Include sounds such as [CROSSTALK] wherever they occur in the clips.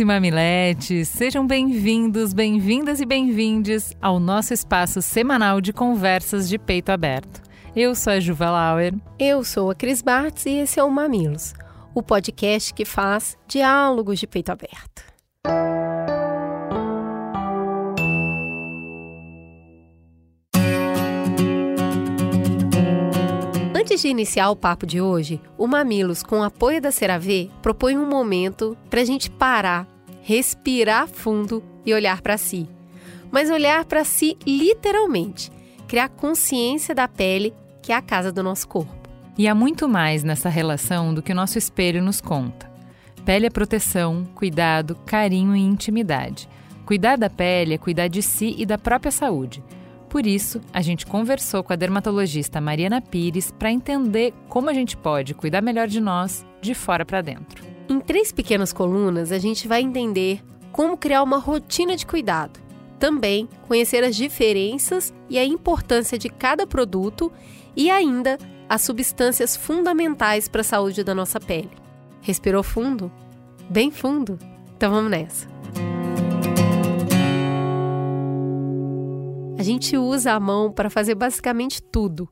e mamiletes, sejam bem-vindos, bem-vindas e bem-vindes ao nosso espaço semanal de conversas de peito aberto. Eu sou a Juva Lauer. Eu sou a Cris Bartz e esse é o Mamilos, o podcast que faz diálogos de peito aberto. Antes de iniciar o papo de hoje, o Mamilos, com o apoio da CeraVe, propõe um momento para a gente parar, respirar fundo e olhar para si. Mas olhar para si literalmente, criar consciência da pele, que é a casa do nosso corpo. E há muito mais nessa relação do que o nosso espelho nos conta. Pele é proteção, cuidado, carinho e intimidade. Cuidar da pele é cuidar de si e da própria saúde. Por isso, a gente conversou com a dermatologista Mariana Pires para entender como a gente pode cuidar melhor de nós de fora para dentro. Em três pequenas colunas, a gente vai entender como criar uma rotina de cuidado. Também conhecer as diferenças e a importância de cada produto e ainda as substâncias fundamentais para a saúde da nossa pele. Respirou fundo? Bem fundo? Então vamos nessa! A gente usa a mão para fazer basicamente tudo,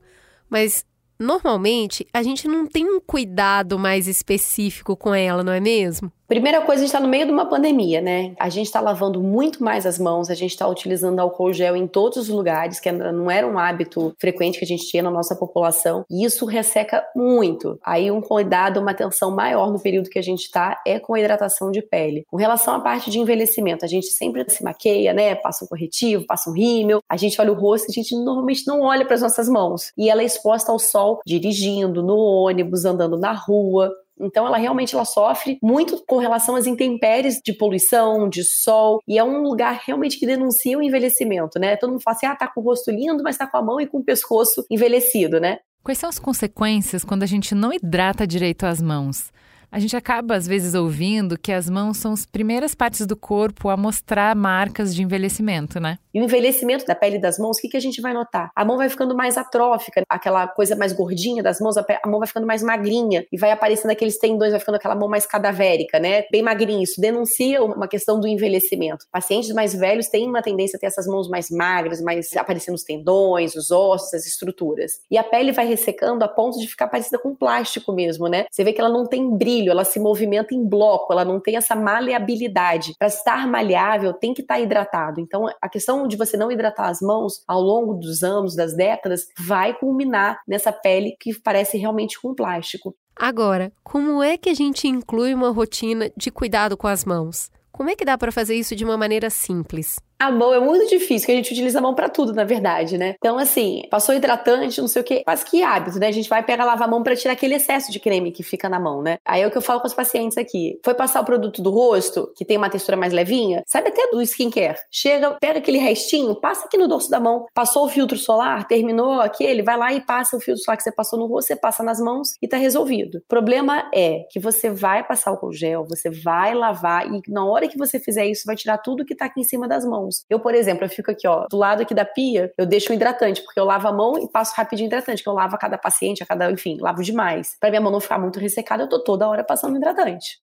mas normalmente a gente não tem um cuidado mais específico com ela, não é mesmo? Primeira coisa, a gente está no meio de uma pandemia, né? A gente está lavando muito mais as mãos, a gente está utilizando álcool gel em todos os lugares, que não era um hábito frequente que a gente tinha na nossa população, e isso resseca muito. Aí um cuidado, uma atenção maior no período que a gente está é com a hidratação de pele. Com relação à parte de envelhecimento, a gente sempre se maqueia, né? Passa um corretivo, passa um rímel, a gente olha o rosto, a gente normalmente não olha para as nossas mãos. E ela é exposta ao sol dirigindo, no ônibus, andando na rua. Então ela realmente ela sofre muito com relação às intempéries de poluição, de sol, e é um lugar realmente que denuncia o envelhecimento, né? Todo mundo fala assim: "Ah, tá com o rosto lindo, mas tá com a mão e com o pescoço envelhecido", né? Quais são as consequências quando a gente não hidrata direito as mãos? A gente acaba, às vezes, ouvindo que as mãos são as primeiras partes do corpo a mostrar marcas de envelhecimento, né? E o envelhecimento da pele das mãos, o que, que a gente vai notar? A mão vai ficando mais atrófica, aquela coisa mais gordinha das mãos, a, mão vai ficando mais magrinha e vai aparecendo aqueles tendões, vai ficando aquela mão mais cadavérica, né? Bem magrinha. Isso denuncia uma questão do envelhecimento. Pacientes mais velhos têm uma tendência a ter essas mãos mais magras, mais aparecendo os tendões, os ossos, as estruturas. E a pele vai ressecando a ponto de ficar parecida com plástico mesmo, né? Você vê que ela não tem brilho brilho, ela se movimenta em bloco, ela não tem essa maleabilidade. Para estar maleável, tem que estar hidratado. Então, a questão de você não hidratar as mãos ao longo dos anos, das décadas, vai culminar nessa pele que parece realmente com plástico. Agora, como é que a gente inclui uma rotina de cuidado com as mãos? Como é que dá para fazer isso de uma maneira simples? A mão é muito difícil, que a gente utiliza a mão para tudo, na verdade, né? Então, assim, passou hidratante, não sei o quê, quase que hábito, né? A gente vai pegar, lavar a mão para tirar aquele excesso de creme que fica na mão, né? Aí é o que eu falo com os pacientes aqui. Foi passar o produto do rosto, que tem uma textura mais levinha, sabe até do skincare. Chega, pega aquele restinho, passa aqui no dorso da mão, passou o filtro solar, terminou aquele, vai lá e passa o filtro solar que você passou no rosto, você passa nas mãos e tá resolvido. O problema é que você vai passar o gel, você vai lavar e na hora que você fizer isso, vai tirar tudo que tá aqui em cima das mãos mãos. Eu, por exemplo, eu fico aqui, ó, do lado aqui da pia, eu deixo um hidratante, porque eu lavo a mão e passo rapidinho hidratante, que eu lavo a cada paciente, a cada, enfim, lavo demais. Pra minha mão não ficar muito ressecada, eu tô toda hora passando hidratante.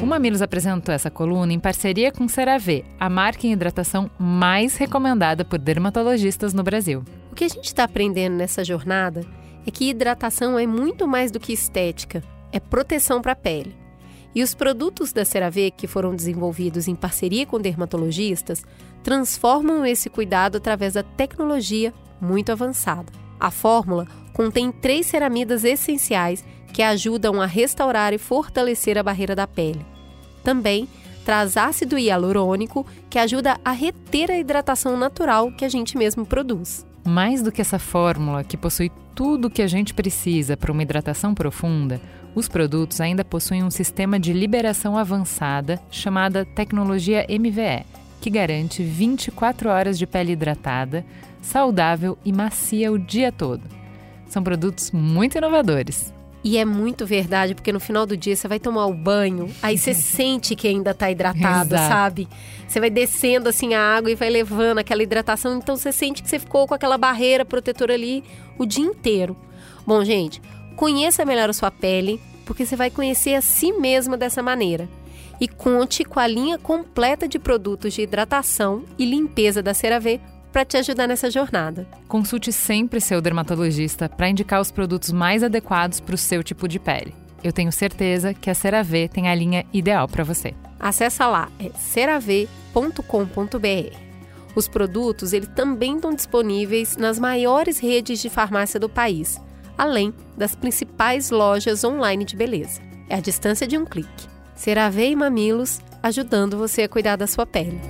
O Mamilos apresentou essa coluna em parceria com CeraVe, a marca em hidratação mais recomendada por dermatologistas no Brasil. O que a gente está aprendendo nessa jornada é que hidratação é muito mais do que estética, é proteção para a pele. E os produtos da CeraVe, que foram desenvolvidos em parceria com dermatologistas, transformam esse cuidado através da tecnologia muito avançada. A fórmula contém três ceramidas essenciais que ajudam a restaurar e fortalecer a barreira da pele. Também traz ácido hialurônico, que ajuda a reter a hidratação natural que a gente mesmo produz. Mais do que essa fórmula que possui tudo o que a gente precisa para uma hidratação profunda, Os produtos ainda possuem um sistema de liberação avançada chamada tecnologia MVE, que garante 24 horas de pele hidratada, saudável e macia o dia todo. São produtos muito inovadores. E é muito verdade, porque no final do dia você vai tomar o banho, aí você [LAUGHS] sente que ainda tá hidratado, Exato. sabe? Você vai descendo assim a água e vai levando aquela hidratação, então você sente que você ficou com aquela barreira protetora ali o dia inteiro. Bom, gente, conheça melhor a sua pele, porque você vai conhecer a si mesma dessa maneira. E conte com a linha completa de produtos de hidratação e limpeza da CeraVe para te ajudar nessa jornada. Consulte sempre seu dermatologista para indicar os produtos mais adequados para o seu tipo de pele. Eu tenho certeza que a CeraVe tem a linha ideal para você. Acesse lá, é cerave.com.br. Os produtos eles também estão disponíveis nas maiores redes de farmácia do país, além das principais lojas online de beleza. É a distância de um clique. CeraVe e Mamilos, ajudando você a cuidar da sua pele.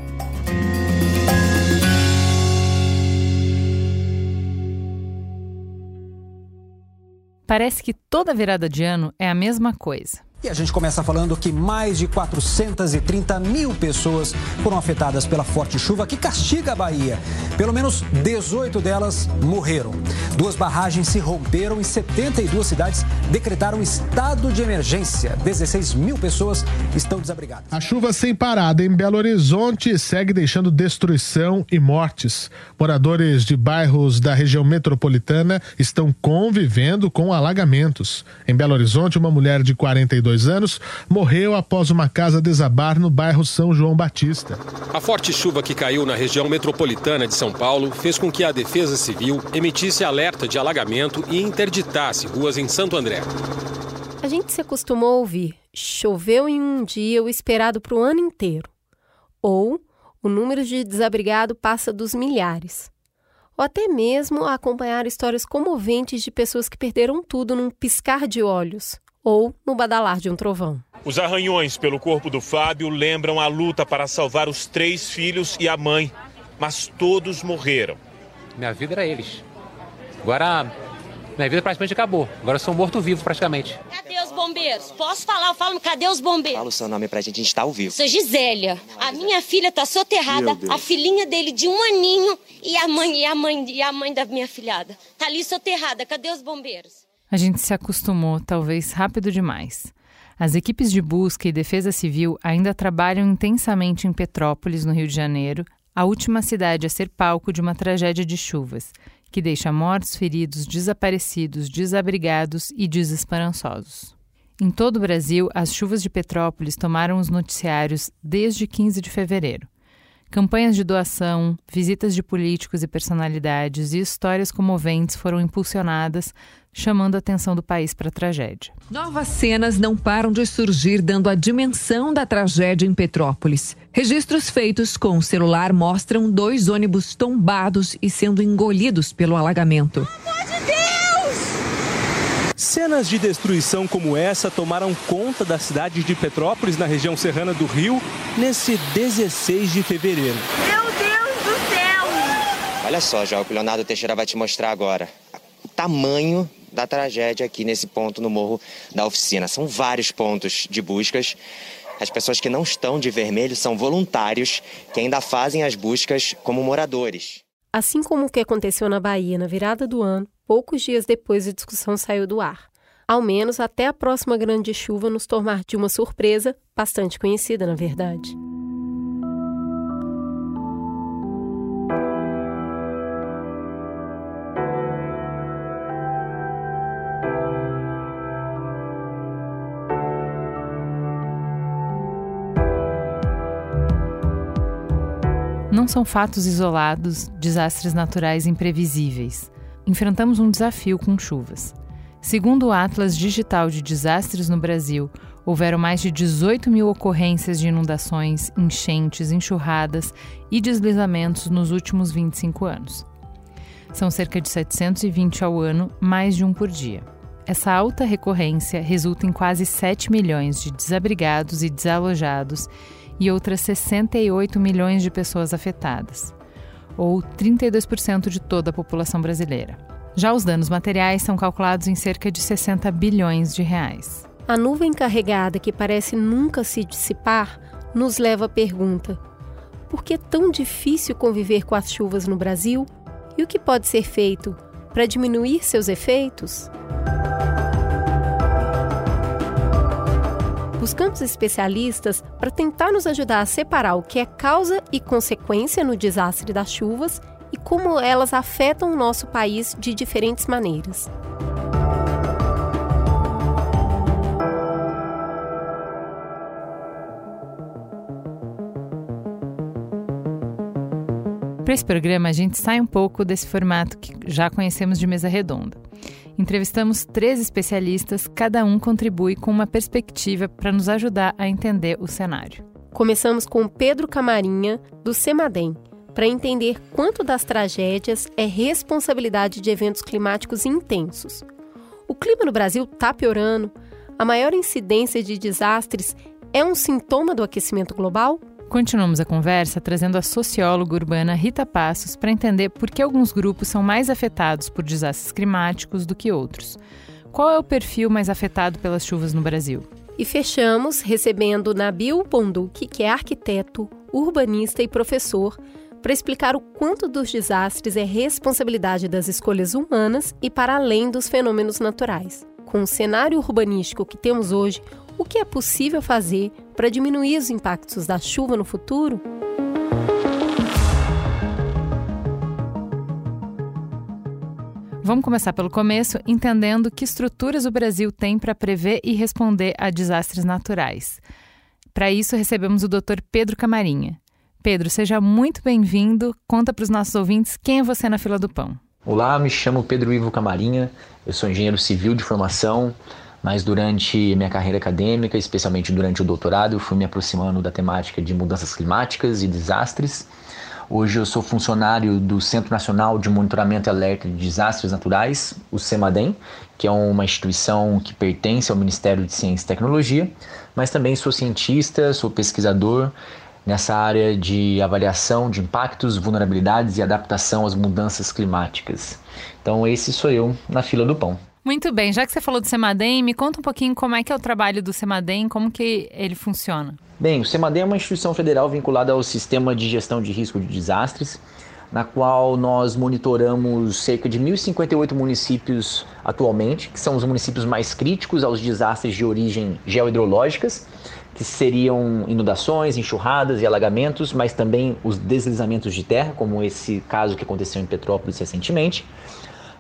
Parece que toda virada de ano é a mesma coisa. E a gente começa falando que mais de 430 mil pessoas foram afetadas pela forte chuva que castiga a Bahia. Pelo menos 18 delas morreram. Duas barragens se romperam e 72 cidades decretaram estado de emergência. 16 mil pessoas estão desabrigadas. A chuva sem parada em Belo Horizonte segue deixando destruição e mortes. Moradores de bairros da região metropolitana estão convivendo com alagamentos. Em Belo Horizonte, uma mulher de 42 anos morreu após uma casa desabar no bairro São João Batista. A forte chuva que caiu na região metropolitana de São Paulo fez com que a Defesa Civil emitisse alerta de alagamento e interditasse ruas em Santo André. A gente se acostumou a ouvir choveu em um dia o esperado para o ano inteiro. Ou o número de desabrigado passa dos milhares. Ou até mesmo a acompanhar histórias comoventes de pessoas que perderam tudo num piscar de olhos ou no badalar de um trovão. Os arranhões pelo corpo do Fábio lembram a luta para salvar os três filhos e a mãe, mas todos morreram. Minha vida era eles. Agora, minha vida praticamente acabou. Agora eu sou morto-vivo praticamente. Cadê os bombeiros? Posso falar? Eu falo, cadê os bombeiros? Fala o seu nome pra gente, a gente tá ao vivo. Sou Gisélia. A minha filha tá soterrada, a filhinha dele de um aninho e a mãe e a mãe e a mãe da minha filhada. Tá ali soterrada. Cadê os bombeiros? A gente se acostumou, talvez rápido demais. As equipes de busca e defesa civil ainda trabalham intensamente em Petrópolis, no Rio de Janeiro, a última cidade a ser palco de uma tragédia de chuvas, que deixa mortos, feridos, desaparecidos, desabrigados e desesperançosos. Em todo o Brasil, as chuvas de Petrópolis tomaram os noticiários desde 15 de fevereiro. Campanhas de doação, visitas de políticos e personalidades e histórias comoventes foram impulsionadas, chamando a atenção do país para a tragédia. Novas cenas não param de surgir, dando a dimensão da tragédia em Petrópolis. Registros feitos com o celular mostram dois ônibus tombados e sendo engolidos pelo alagamento. Cenas de destruição como essa tomaram conta da cidade de Petrópolis, na região serrana do Rio, nesse 16 de fevereiro. Meu Deus do céu! Olha só, já o que o Leonardo Teixeira vai te mostrar agora. O tamanho da tragédia aqui nesse ponto no morro da oficina. São vários pontos de buscas. As pessoas que não estão de vermelho são voluntários que ainda fazem as buscas como moradores. Assim como o que aconteceu na Bahia na virada do ano, poucos dias depois a discussão saiu do ar. Ao menos até a próxima grande chuva nos tornar de uma surpresa bastante conhecida, na verdade. Não são fatos isolados, desastres naturais imprevisíveis. Enfrentamos um desafio com chuvas. Segundo o Atlas Digital de Desastres no Brasil, houveram mais de 18 mil ocorrências de inundações, enchentes, enxurradas e deslizamentos nos últimos 25 anos. São cerca de 720 ao ano, mais de um por dia. Essa alta recorrência resulta em quase 7 milhões de desabrigados e desalojados e outras 68 milhões de pessoas afetadas, ou 32% de toda a população brasileira. Já os danos materiais são calculados em cerca de 60 bilhões de reais. A nuvem carregada que parece nunca se dissipar nos leva à pergunta: por que é tão difícil conviver com as chuvas no Brasil? E o que pode ser feito para diminuir seus efeitos? Buscamos especialistas para tentar nos ajudar a separar o que é causa e consequência no desastre das chuvas e como elas afetam o nosso país de diferentes maneiras. Para esse programa, a gente sai um pouco desse formato que já conhecemos de mesa redonda. Entrevistamos três especialistas, cada um contribui com uma perspectiva para nos ajudar a entender o cenário. Começamos com Pedro Camarinha, do Semadem, para entender quanto das tragédias é responsabilidade de eventos climáticos intensos. O clima no Brasil está piorando? A maior incidência de desastres é um sintoma do aquecimento global? Continuamos a conversa trazendo a socióloga urbana Rita Passos para entender por que alguns grupos são mais afetados por desastres climáticos do que outros. Qual é o perfil mais afetado pelas chuvas no Brasil? E fechamos recebendo Nabil Bonduque, que é arquiteto, urbanista e professor, para explicar o quanto dos desastres é responsabilidade das escolhas humanas e para além dos fenômenos naturais. Com o cenário urbanístico que temos hoje, o que é possível fazer para diminuir os impactos da chuva no futuro? Vamos começar pelo começo, entendendo que estruturas o Brasil tem para prever e responder a desastres naturais. Para isso, recebemos o Dr. Pedro Camarinha. Pedro, seja muito bem-vindo. Conta para os nossos ouvintes quem é você na fila do pão. Olá, me chamo Pedro Ivo Camarinha, eu sou engenheiro civil de formação, mas durante minha carreira acadêmica, especialmente durante o doutorado, eu fui me aproximando da temática de mudanças climáticas e desastres. Hoje eu sou funcionário do Centro Nacional de Monitoramento e Alerta de Desastres Naturais, o CEMADEM, que é uma instituição que pertence ao Ministério de Ciência e Tecnologia, mas também sou cientista, sou pesquisador nessa área de avaliação de impactos, vulnerabilidades e adaptação às mudanças climáticas. Então esse sou eu na fila do pão. Muito bem, já que você falou do Semadem, me conta um pouquinho como é que é o trabalho do Semadem, como que ele funciona. Bem, o Semadem é uma instituição federal vinculada ao Sistema de Gestão de Risco de Desastres, na qual nós monitoramos cerca de 1.058 municípios atualmente, que são os municípios mais críticos aos desastres de origem geohidrológicas, que seriam inundações, enxurradas e alagamentos, mas também os deslizamentos de terra, como esse caso que aconteceu em Petrópolis recentemente.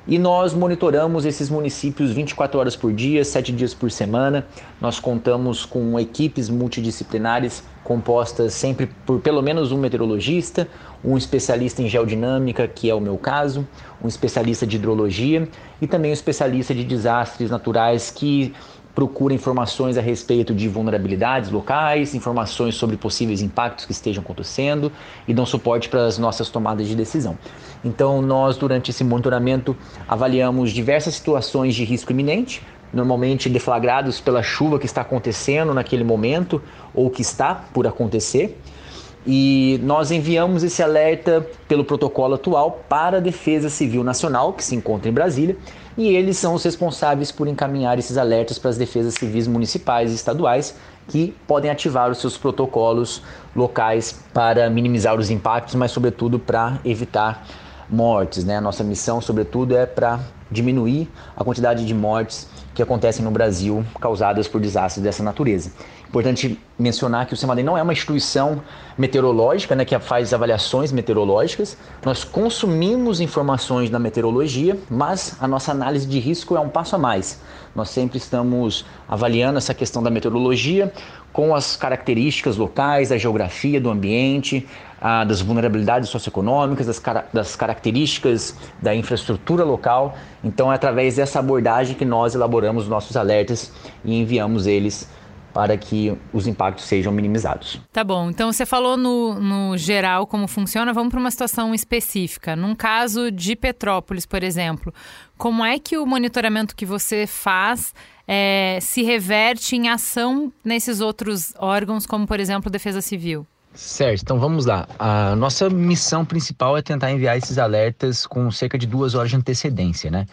E nós monitoramos esses municípios 24 horas por dia, 7 dias por semana. Nós contamos com equipes multidisciplinares compostas sempre por pelo menos um meteorologista, um especialista em geodinâmica, que é o meu caso, um especialista de hidrologia e também um especialista de desastres naturais que procura informações a respeito de vulnerabilidades locais, informações sobre possíveis impactos que estejam acontecendo e dão suporte para as nossas tomadas de decisão. Então, nós, durante esse monitoramento, avaliamos diversas situações de risco iminente, normalmente deflagrados pela chuva que está acontecendo naquele momento ou que está por acontecer. E nós enviamos esse alerta pelo protocolo atual para a Defesa Civil Nacional, que se encontra em Brasília, e eles são os responsáveis por encaminhar esses alertas para as defesas civis municipais e estaduais, que podem ativar os seus protocolos locais para minimizar os impactos, mas sobretudo para evitar mortes. Né? Nossa missão, sobretudo, é para diminuir a quantidade de mortes que acontecem no Brasil causadas por desastres dessa natureza. Importante mencionar que o CEMADEM não é uma instituição meteorológica né, que faz avaliações meteorológicas. Nós consumimos informações da meteorologia, mas a nossa análise de risco é um passo a mais. Nós sempre estamos avaliando essa questão da meteorologia com as características locais, da geografia do ambiente, a, das vulnerabilidades socioeconômicas, das, das características da infraestrutura local. Então é através dessa abordagem que nós elaboramos nossos alertas e enviamos eles para que os impactos sejam minimizados. Tá bom, então você falou no, no geral como funciona, vamos para uma situação específica. Num caso de Petrópolis, por exemplo, como é que o monitoramento que você faz é, se reverte em ação nesses outros órgãos, como por exemplo Defesa Civil? Certo, então vamos lá. A nossa missão principal é tentar enviar esses alertas com cerca de duas horas de antecedência, né?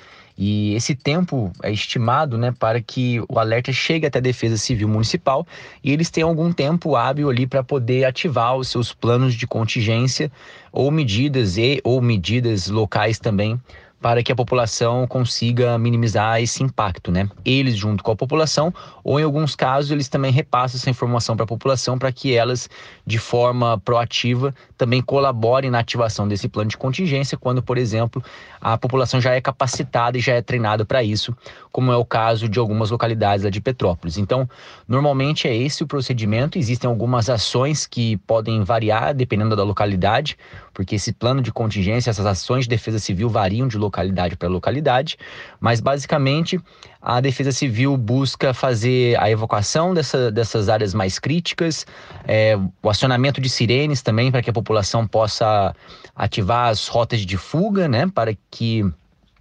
E esse tempo é estimado né, para que o alerta chegue até a Defesa Civil Municipal e eles tenham algum tempo hábil ali para poder ativar os seus planos de contingência ou medidas e ou medidas locais também para que a população consiga minimizar esse impacto, né? Eles junto com a população, ou em alguns casos eles também repassam essa informação para a população para que elas, de forma proativa, também colaborem na ativação desse plano de contingência, quando, por exemplo, a população já é capacitada e já é treinada para isso, como é o caso de algumas localidades de Petrópolis. Então, normalmente é esse o procedimento. Existem algumas ações que podem variar dependendo da localidade, porque esse plano de contingência, essas ações de defesa civil variam de localidade para localidade, mas basicamente a Defesa Civil busca fazer a evacuação dessa, dessas áreas mais críticas, é, o acionamento de sirenes também para que a população possa ativar as rotas de fuga, né, para que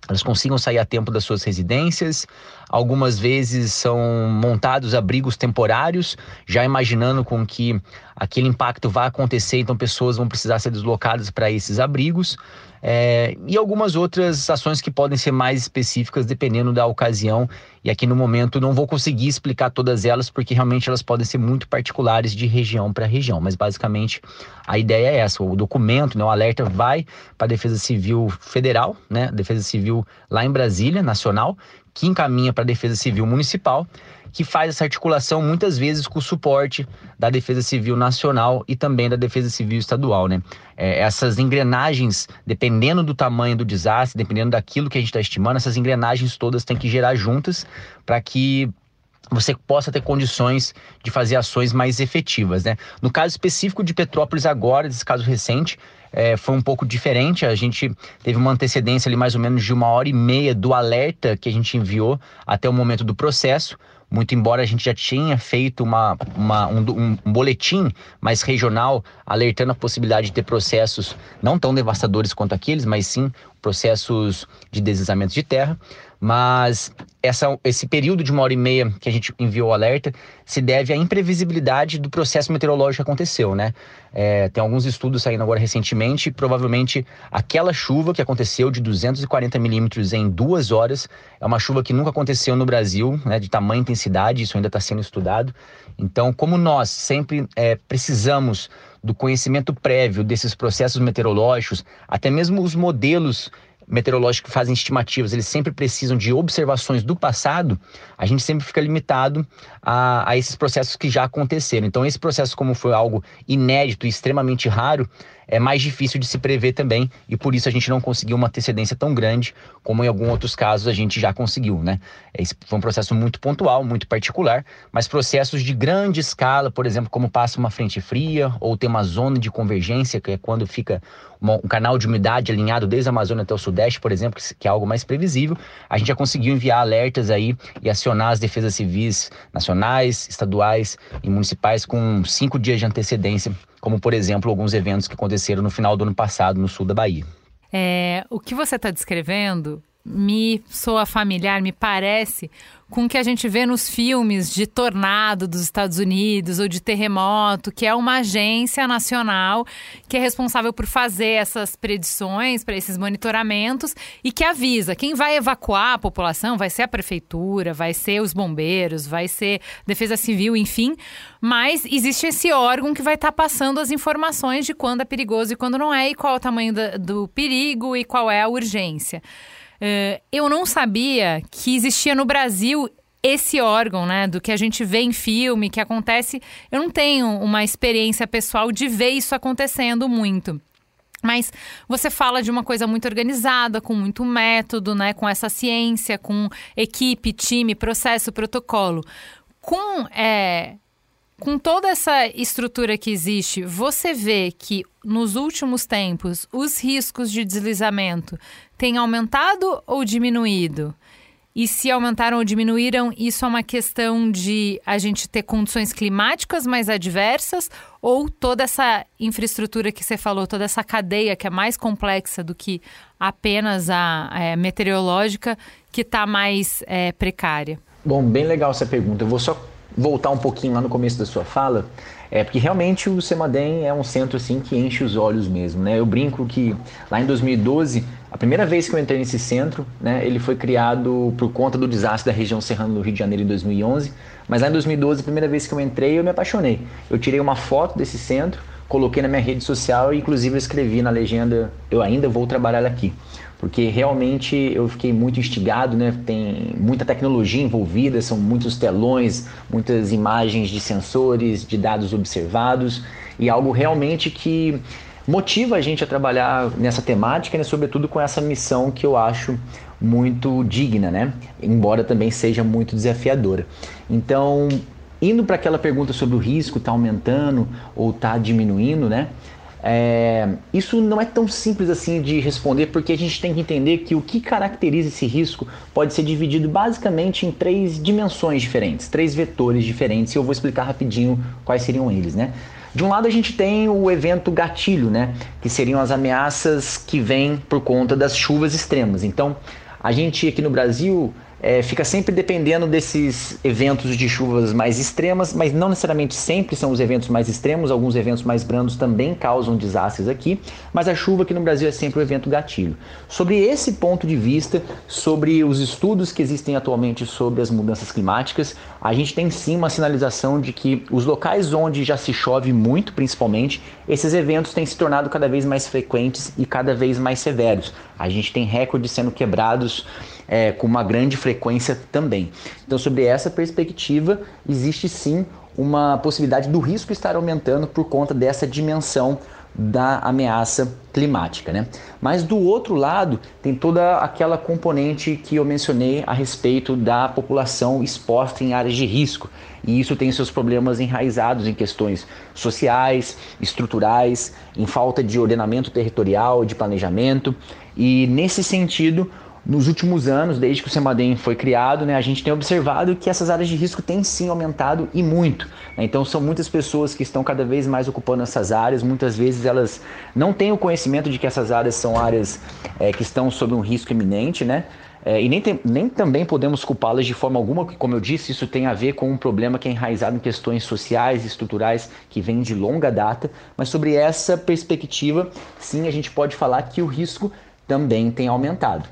elas consigam sair a tempo das suas residências. Algumas vezes são montados abrigos temporários, já imaginando com que aquele impacto vai acontecer, então pessoas vão precisar ser deslocadas para esses abrigos. É, e algumas outras ações que podem ser mais específicas dependendo da ocasião. E aqui no momento não vou conseguir explicar todas elas, porque realmente elas podem ser muito particulares de região para região. Mas basicamente a ideia é essa: o documento, né, o alerta vai para a Defesa Civil Federal, né, Defesa Civil lá em Brasília, nacional, que encaminha para a Defesa Civil Municipal que faz essa articulação muitas vezes com o suporte da Defesa Civil Nacional e também da Defesa Civil Estadual, né? É, essas engrenagens, dependendo do tamanho do desastre, dependendo daquilo que a gente está estimando, essas engrenagens todas têm que gerar juntas para que você possa ter condições de fazer ações mais efetivas, né? No caso específico de Petrópolis agora, desse caso recente, é, foi um pouco diferente. A gente teve uma antecedência ali mais ou menos de uma hora e meia do alerta que a gente enviou até o momento do processo muito embora a gente já tinha feito uma, uma um, um, boletim mais regional alertando a possibilidade de ter processos não tão devastadores quanto aqueles, mas sim processos de deslizamento de terra. Mas essa, esse período de uma hora e meia que a gente enviou o alerta se deve à imprevisibilidade do processo meteorológico que aconteceu, né? É, tem alguns estudos saindo agora recentemente, provavelmente aquela chuva que aconteceu de 240 milímetros em duas horas é uma chuva que nunca aconteceu no Brasil, né? De tamanha intensidade, isso ainda está sendo estudado. Então, como nós sempre é, precisamos do conhecimento prévio desses processos meteorológicos, até mesmo os modelos meteorológicos que fazem estimativas, eles sempre precisam de observações do passado, a gente sempre fica limitado a, a esses processos que já aconteceram. Então, esse processo, como foi algo inédito e extremamente raro, é mais difícil de se prever também e por isso a gente não conseguiu uma antecedência tão grande como em alguns outros casos a gente já conseguiu, né? Esse foi um processo muito pontual, muito particular, mas processos de grande escala, por exemplo, como passa uma frente fria ou tem uma zona de convergência, que é quando fica uma, um canal de umidade alinhado desde a Amazônia até o Sudeste, por exemplo, que é algo mais previsível, a gente já conseguiu enviar alertas aí e acionar as defesas civis nacionais, estaduais e municipais com cinco dias de antecedência como por exemplo alguns eventos que aconteceram no final do ano passado no sul da Bahia. É, o que você está descrevendo me soa familiar, me parece com o que a gente vê nos filmes de tornado dos Estados Unidos ou de terremoto, que é uma agência nacional que é responsável por fazer essas predições para esses monitoramentos e que avisa quem vai evacuar a população, vai ser a prefeitura, vai ser os bombeiros, vai ser defesa civil, enfim, mas existe esse órgão que vai estar tá passando as informações de quando é perigoso e quando não é e qual é o tamanho do, do perigo e qual é a urgência. Uh, eu não sabia que existia no Brasil esse órgão, né, do que a gente vê em filme, que acontece. Eu não tenho uma experiência pessoal de ver isso acontecendo muito. Mas você fala de uma coisa muito organizada, com muito método, né, com essa ciência, com equipe, time, processo, protocolo. Com é, com toda essa estrutura que existe, você vê que nos últimos tempos os riscos de deslizamento têm aumentado ou diminuído? E se aumentaram ou diminuíram, isso é uma questão de a gente ter condições climáticas mais adversas ou toda essa infraestrutura que você falou, toda essa cadeia que é mais complexa do que apenas a é, meteorológica que está mais é, precária? Bom, bem legal essa pergunta. Eu vou só voltar um pouquinho lá no começo da sua fala, é porque realmente o Semadem é um centro assim que enche os olhos mesmo, né? Eu brinco que lá em 2012, a primeira vez que eu entrei nesse centro, né, ele foi criado por conta do desastre da região serrana do Rio de Janeiro em 2011, mas lá em 2012, a primeira vez que eu entrei, eu me apaixonei. Eu tirei uma foto desse centro, coloquei na minha rede social e inclusive escrevi na legenda, eu ainda vou trabalhar aqui porque realmente eu fiquei muito instigado, né? Tem muita tecnologia envolvida, são muitos telões, muitas imagens de sensores, de dados observados e algo realmente que motiva a gente a trabalhar nessa temática, né? sobretudo com essa missão que eu acho muito digna, né? Embora também seja muito desafiadora. Então, indo para aquela pergunta sobre o risco está aumentando ou está diminuindo, né? É, isso não é tão simples assim de responder, porque a gente tem que entender que o que caracteriza esse risco pode ser dividido basicamente em três dimensões diferentes, três vetores diferentes, e eu vou explicar rapidinho quais seriam eles, né? De um lado a gente tem o evento gatilho, né? Que seriam as ameaças que vêm por conta das chuvas extremas. Então, a gente aqui no Brasil é, fica sempre dependendo desses eventos de chuvas mais extremas, mas não necessariamente sempre são os eventos mais extremos, alguns eventos mais brandos também causam desastres aqui, mas a chuva aqui no Brasil é sempre o evento gatilho. Sobre esse ponto de vista, sobre os estudos que existem atualmente sobre as mudanças climáticas, a gente tem sim uma sinalização de que os locais onde já se chove muito, principalmente, esses eventos têm se tornado cada vez mais frequentes e cada vez mais severos. A gente tem recordes sendo quebrados é, com uma grande frequência também. Então, sobre essa perspectiva, existe sim uma possibilidade do risco estar aumentando por conta dessa dimensão da ameaça climática, né? Mas do outro lado tem toda aquela componente que eu mencionei a respeito da população exposta em áreas de risco e isso tem seus problemas enraizados em questões sociais, estruturais, em falta de ordenamento territorial, de planejamento e nesse sentido nos últimos anos, desde que o Semadem foi criado, né, a gente tem observado que essas áreas de risco têm sim aumentado e muito. Né? Então são muitas pessoas que estão cada vez mais ocupando essas áreas, muitas vezes elas não têm o conhecimento de que essas áreas são áreas é, que estão sob um risco iminente, né? É, e nem, tem, nem também podemos culpá-las de forma alguma, porque, como eu disse, isso tem a ver com um problema que é enraizado em questões sociais e estruturais que vem de longa data. Mas sobre essa perspectiva, sim, a gente pode falar que o risco também tem aumentado.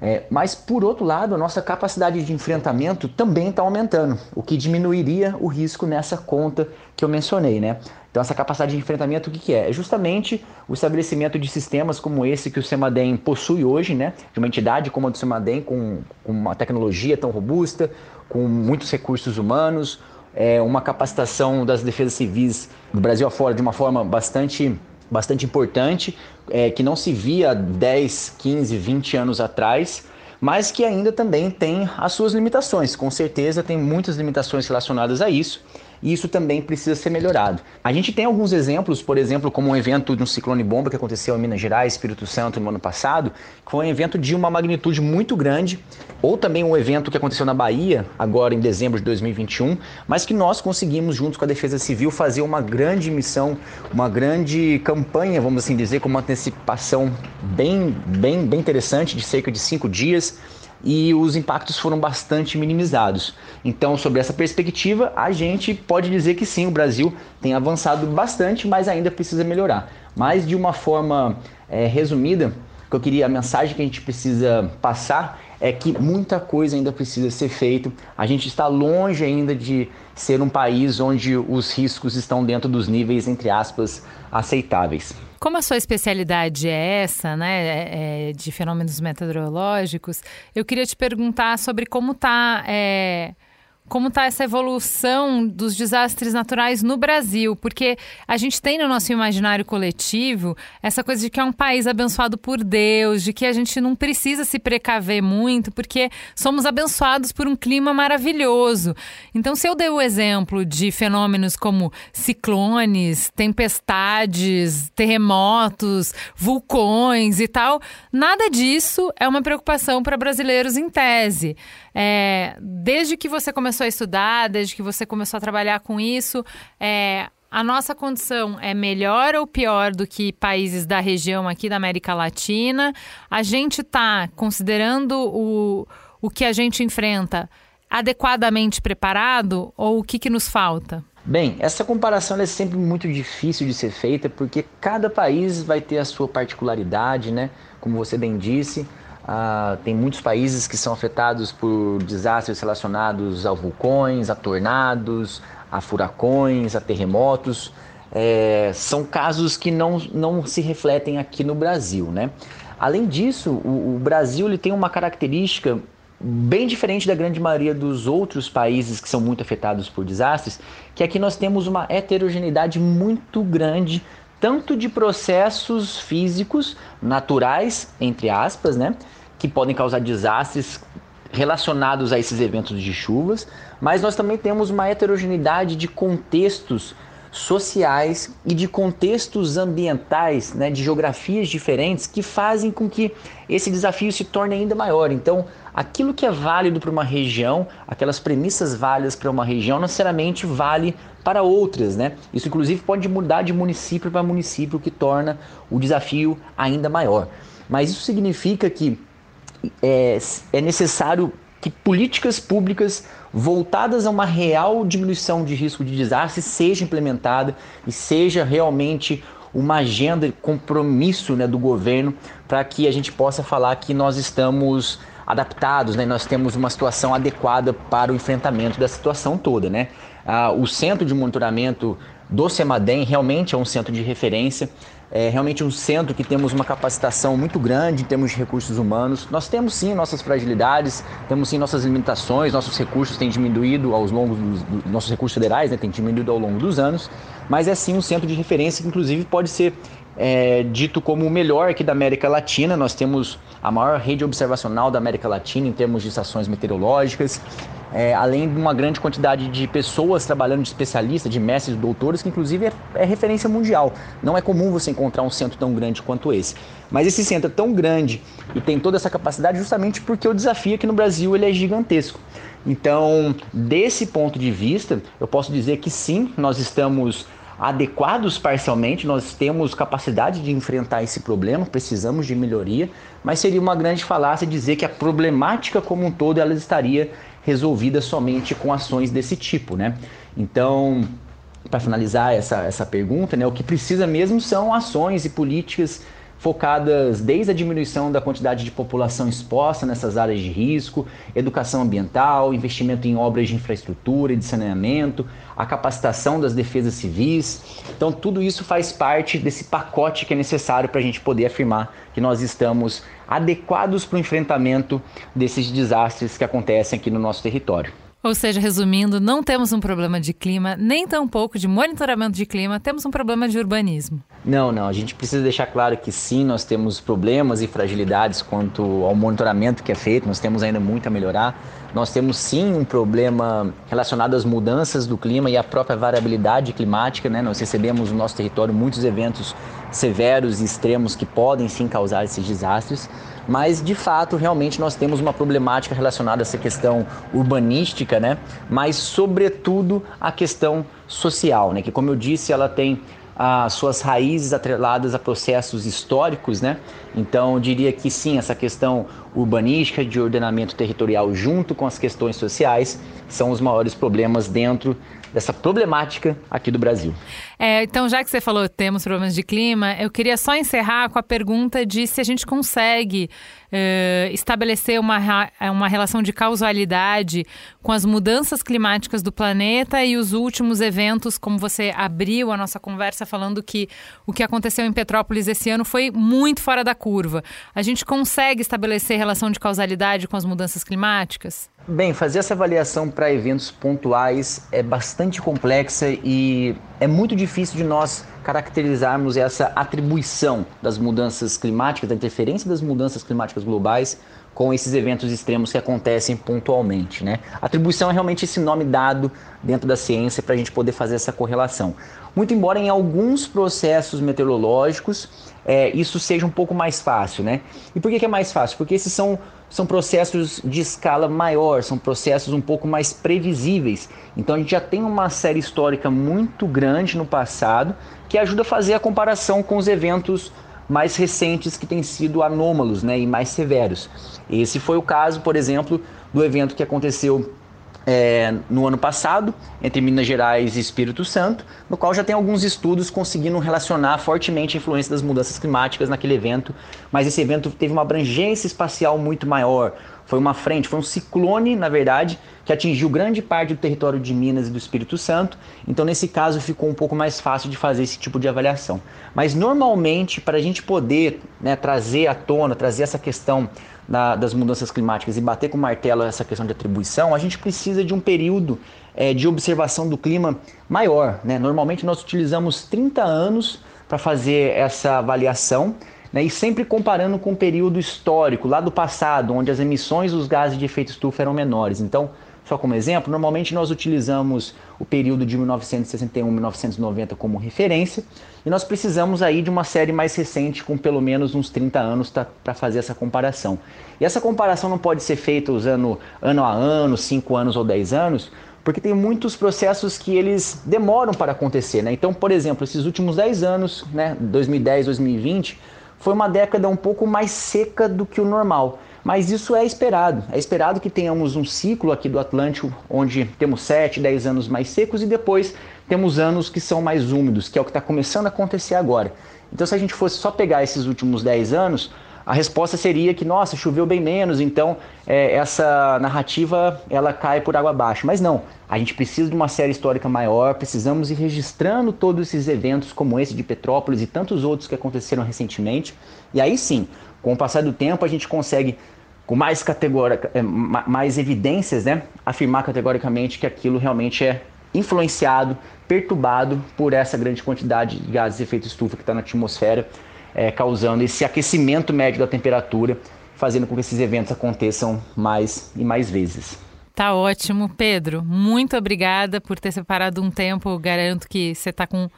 É, mas, por outro lado, a nossa capacidade de enfrentamento também está aumentando, o que diminuiria o risco nessa conta que eu mencionei. Né? Então, essa capacidade de enfrentamento, o que, que é? É justamente o estabelecimento de sistemas como esse que o Semadem possui hoje, né? de uma entidade como a do Semadem, com, com uma tecnologia tão robusta, com muitos recursos humanos, é, uma capacitação das defesas civis do Brasil afora de uma forma bastante bastante importante, é, que não se via 10, 15, 20 anos atrás, mas que ainda também tem as suas limitações. Com certeza tem muitas limitações relacionadas a isso e isso também precisa ser melhorado. A gente tem alguns exemplos, por exemplo, como um evento de um ciclone bomba que aconteceu em Minas Gerais, Espírito Santo no ano passado, que foi um evento de uma magnitude muito grande, ou também um evento que aconteceu na Bahia, agora em dezembro de 2021, mas que nós conseguimos, juntos com a Defesa Civil, fazer uma grande missão, uma grande campanha, vamos assim dizer, com uma antecipação bem, bem, bem interessante, de cerca de cinco dias e os impactos foram bastante minimizados. Então, sobre essa perspectiva, a gente pode dizer que sim, o Brasil tem avançado bastante, mas ainda precisa melhorar. Mas de uma forma é, resumida, que eu queria a mensagem que a gente precisa passar é que muita coisa ainda precisa ser feita. A gente está longe ainda de ser um país onde os riscos estão dentro dos níveis entre aspas aceitáveis. Como a sua especialidade é essa, né, é, é de fenômenos meteorológicos, eu queria te perguntar sobre como está é, como está essa evolução dos desastres naturais no Brasil, porque a gente tem no nosso imaginário coletivo essa coisa de que é um país abençoado por Deus, de que a gente não precisa se precaver muito, porque somos abençoados por um clima maravilhoso. Então, se eu dei o exemplo de fenômenos como ciclones, tempestades, terremotos, vulcões e tal, nada disso é uma preocupação para brasileiros em tese. É, desde que você começou a estudar, desde que você começou a trabalhar com isso, é, a nossa condição é melhor ou pior do que países da região aqui da América Latina? A gente está considerando o, o que a gente enfrenta adequadamente preparado ou o que, que nos falta? Bem, essa comparação é sempre muito difícil de ser feita porque cada país vai ter a sua particularidade, né? Como você bem disse, ah, tem muitos países que são afetados por desastres relacionados a vulcões, a tornados, a furacões, a terremotos. É, são casos que não, não se refletem aqui no Brasil, né? Além disso, o, o Brasil ele tem uma característica bem diferente da grande maioria dos outros países que são muito afetados por desastres, que aqui nós temos uma heterogeneidade muito grande, tanto de processos físicos, naturais, entre aspas, né, que podem causar desastres relacionados a esses eventos de chuvas, mas nós também temos uma heterogeneidade de contextos sociais e de contextos ambientais, né, de geografias diferentes, que fazem com que esse desafio se torne ainda maior. Então, aquilo que é válido para uma região, aquelas premissas válidas para uma região, não necessariamente vale para outras, né? Isso inclusive pode mudar de município para município, o que torna o desafio ainda maior. Mas isso significa que é, é necessário que políticas públicas voltadas a uma real diminuição de risco de desastre seja implementada e seja realmente uma agenda, compromisso né, do governo para que a gente possa falar que nós estamos adaptados, né? nós temos uma situação adequada para o enfrentamento da situação toda. Né? Ah, o centro de monitoramento do CEMADEM realmente é um centro de referência é realmente um centro que temos uma capacitação muito grande em termos de recursos humanos. Nós temos sim nossas fragilidades, temos sim nossas limitações, nossos recursos têm diminuído aos longos dos, dos nossos recursos federais, né, têm diminuído ao longo dos anos, mas é sim um centro de referência que inclusive pode ser é, dito como o melhor aqui da América Latina. Nós temos a maior rede observacional da América Latina em termos de estações meteorológicas é, além de uma grande quantidade de pessoas trabalhando de especialistas, de mestres, doutores, que inclusive é, é, referência mundial. Não é comum você encontrar um centro tão grande quanto esse. Mas esse centro é tão grande e tem toda essa capacidade justamente porque o desafio aqui no Brasil ele é gigantesco. Então, desse ponto de vista, eu posso dizer que sim, nós estamos adequados parcialmente, nós temos capacidade de enfrentar esse problema, precisamos de melhoria, mas seria uma grande falácia dizer que a problemática como um todo ela estaria resolvida somente com ações desse tipo, né? Então, para finalizar essa, essa pergunta, né, o que precisa mesmo são ações e políticas focadas desde a diminuição da quantidade de população exposta nessas áreas de risco, educação ambiental, investimento em obras de infraestrutura e de saneamento, a capacitação das defesas civis. Então, tudo isso faz parte desse pacote que é necessário para a gente poder afirmar que nós estamos adequados para o enfrentamento desses desastres que acontecem aqui no nosso território. Ou seja, resumindo, não temos um problema de clima, nem tampouco de monitoramento de clima, temos um problema de urbanismo. Não, não. A gente precisa deixar claro que sim, nós temos problemas e fragilidades quanto ao monitoramento que é feito, nós temos ainda muito a melhorar. Nós temos sim um problema relacionado às mudanças do clima e à própria variabilidade climática, né? Nós recebemos no nosso território muitos eventos severos e extremos que podem sim causar esses desastres mas de fato realmente nós temos uma problemática relacionada a essa questão urbanística, né? Mas sobretudo a questão social, né? Que como eu disse, ela tem as suas raízes atreladas a processos históricos, né? Então, eu diria que sim, essa questão urbanística de ordenamento territorial junto com as questões sociais são os maiores problemas dentro dessa problemática aqui do Brasil. É, então, já que você falou temos problemas de clima, eu queria só encerrar com a pergunta de se a gente consegue uh, estabelecer uma, uma relação de causalidade com as mudanças climáticas do planeta e os últimos eventos, como você abriu a nossa conversa falando que o que aconteceu em Petrópolis esse ano foi muito fora da curva. A gente consegue estabelecer relação de causalidade com as mudanças climáticas? Bem, fazer essa avaliação para eventos pontuais é bastante complexa e é muito difícil de nós caracterizarmos essa atribuição das mudanças climáticas, da interferência das mudanças climáticas globais com esses eventos extremos que acontecem pontualmente. Né? Atribuição é realmente esse nome dado dentro da ciência para a gente poder fazer essa correlação. Muito embora em alguns processos meteorológicos é, isso seja um pouco mais fácil, né? E por que, que é mais fácil? Porque esses são, são processos de escala maior, são processos um pouco mais previsíveis. Então a gente já tem uma série histórica muito grande no passado que ajuda a fazer a comparação com os eventos mais recentes que têm sido anômalos né, e mais severos. Esse foi o caso, por exemplo, do evento que aconteceu é, no ano passado, entre Minas Gerais e Espírito Santo, no qual já tem alguns estudos conseguindo relacionar fortemente a influência das mudanças climáticas naquele evento, mas esse evento teve uma abrangência espacial muito maior. Foi uma frente, foi um ciclone, na verdade, que atingiu grande parte do território de Minas e do Espírito Santo. Então, nesse caso, ficou um pouco mais fácil de fazer esse tipo de avaliação. Mas, normalmente, para a gente poder né, trazer à tona, trazer essa questão da, das mudanças climáticas e bater com martelo essa questão de atribuição, a gente precisa de um período é, de observação do clima maior. Né? Normalmente nós utilizamos 30 anos para fazer essa avaliação né? e sempre comparando com o período histórico, lá do passado, onde as emissões dos gases de efeito estufa eram menores. Então, só como exemplo, normalmente nós utilizamos o período de 1961 1990 como referência e nós precisamos aí de uma série mais recente com pelo menos uns 30 anos para fazer essa comparação. E essa comparação não pode ser feita usando ano a ano, 5 anos ou 10 anos, porque tem muitos processos que eles demoram para acontecer. Né? Então, por exemplo, esses últimos 10 anos, né, 2010, 2020, foi uma década um pouco mais seca do que o normal. Mas isso é esperado. É esperado que tenhamos um ciclo aqui do Atlântico onde temos 7, 10 anos mais secos e depois temos anos que são mais úmidos, que é o que está começando a acontecer agora. Então, se a gente fosse só pegar esses últimos 10 anos, a resposta seria que, nossa, choveu bem menos, então é, essa narrativa ela cai por água abaixo. Mas não, a gente precisa de uma série histórica maior, precisamos ir registrando todos esses eventos como esse de Petrópolis e tantos outros que aconteceram recentemente. E aí sim, com o passar do tempo, a gente consegue com mais categórica, é, mais evidências, né, afirmar categoricamente que aquilo realmente é influenciado, perturbado por essa grande quantidade de gases de efeito estufa que está na atmosfera, é, causando esse aquecimento médio da temperatura, fazendo com que esses eventos aconteçam mais e mais vezes. Tá ótimo, Pedro. Muito obrigada por ter separado um tempo. Garanto que você está com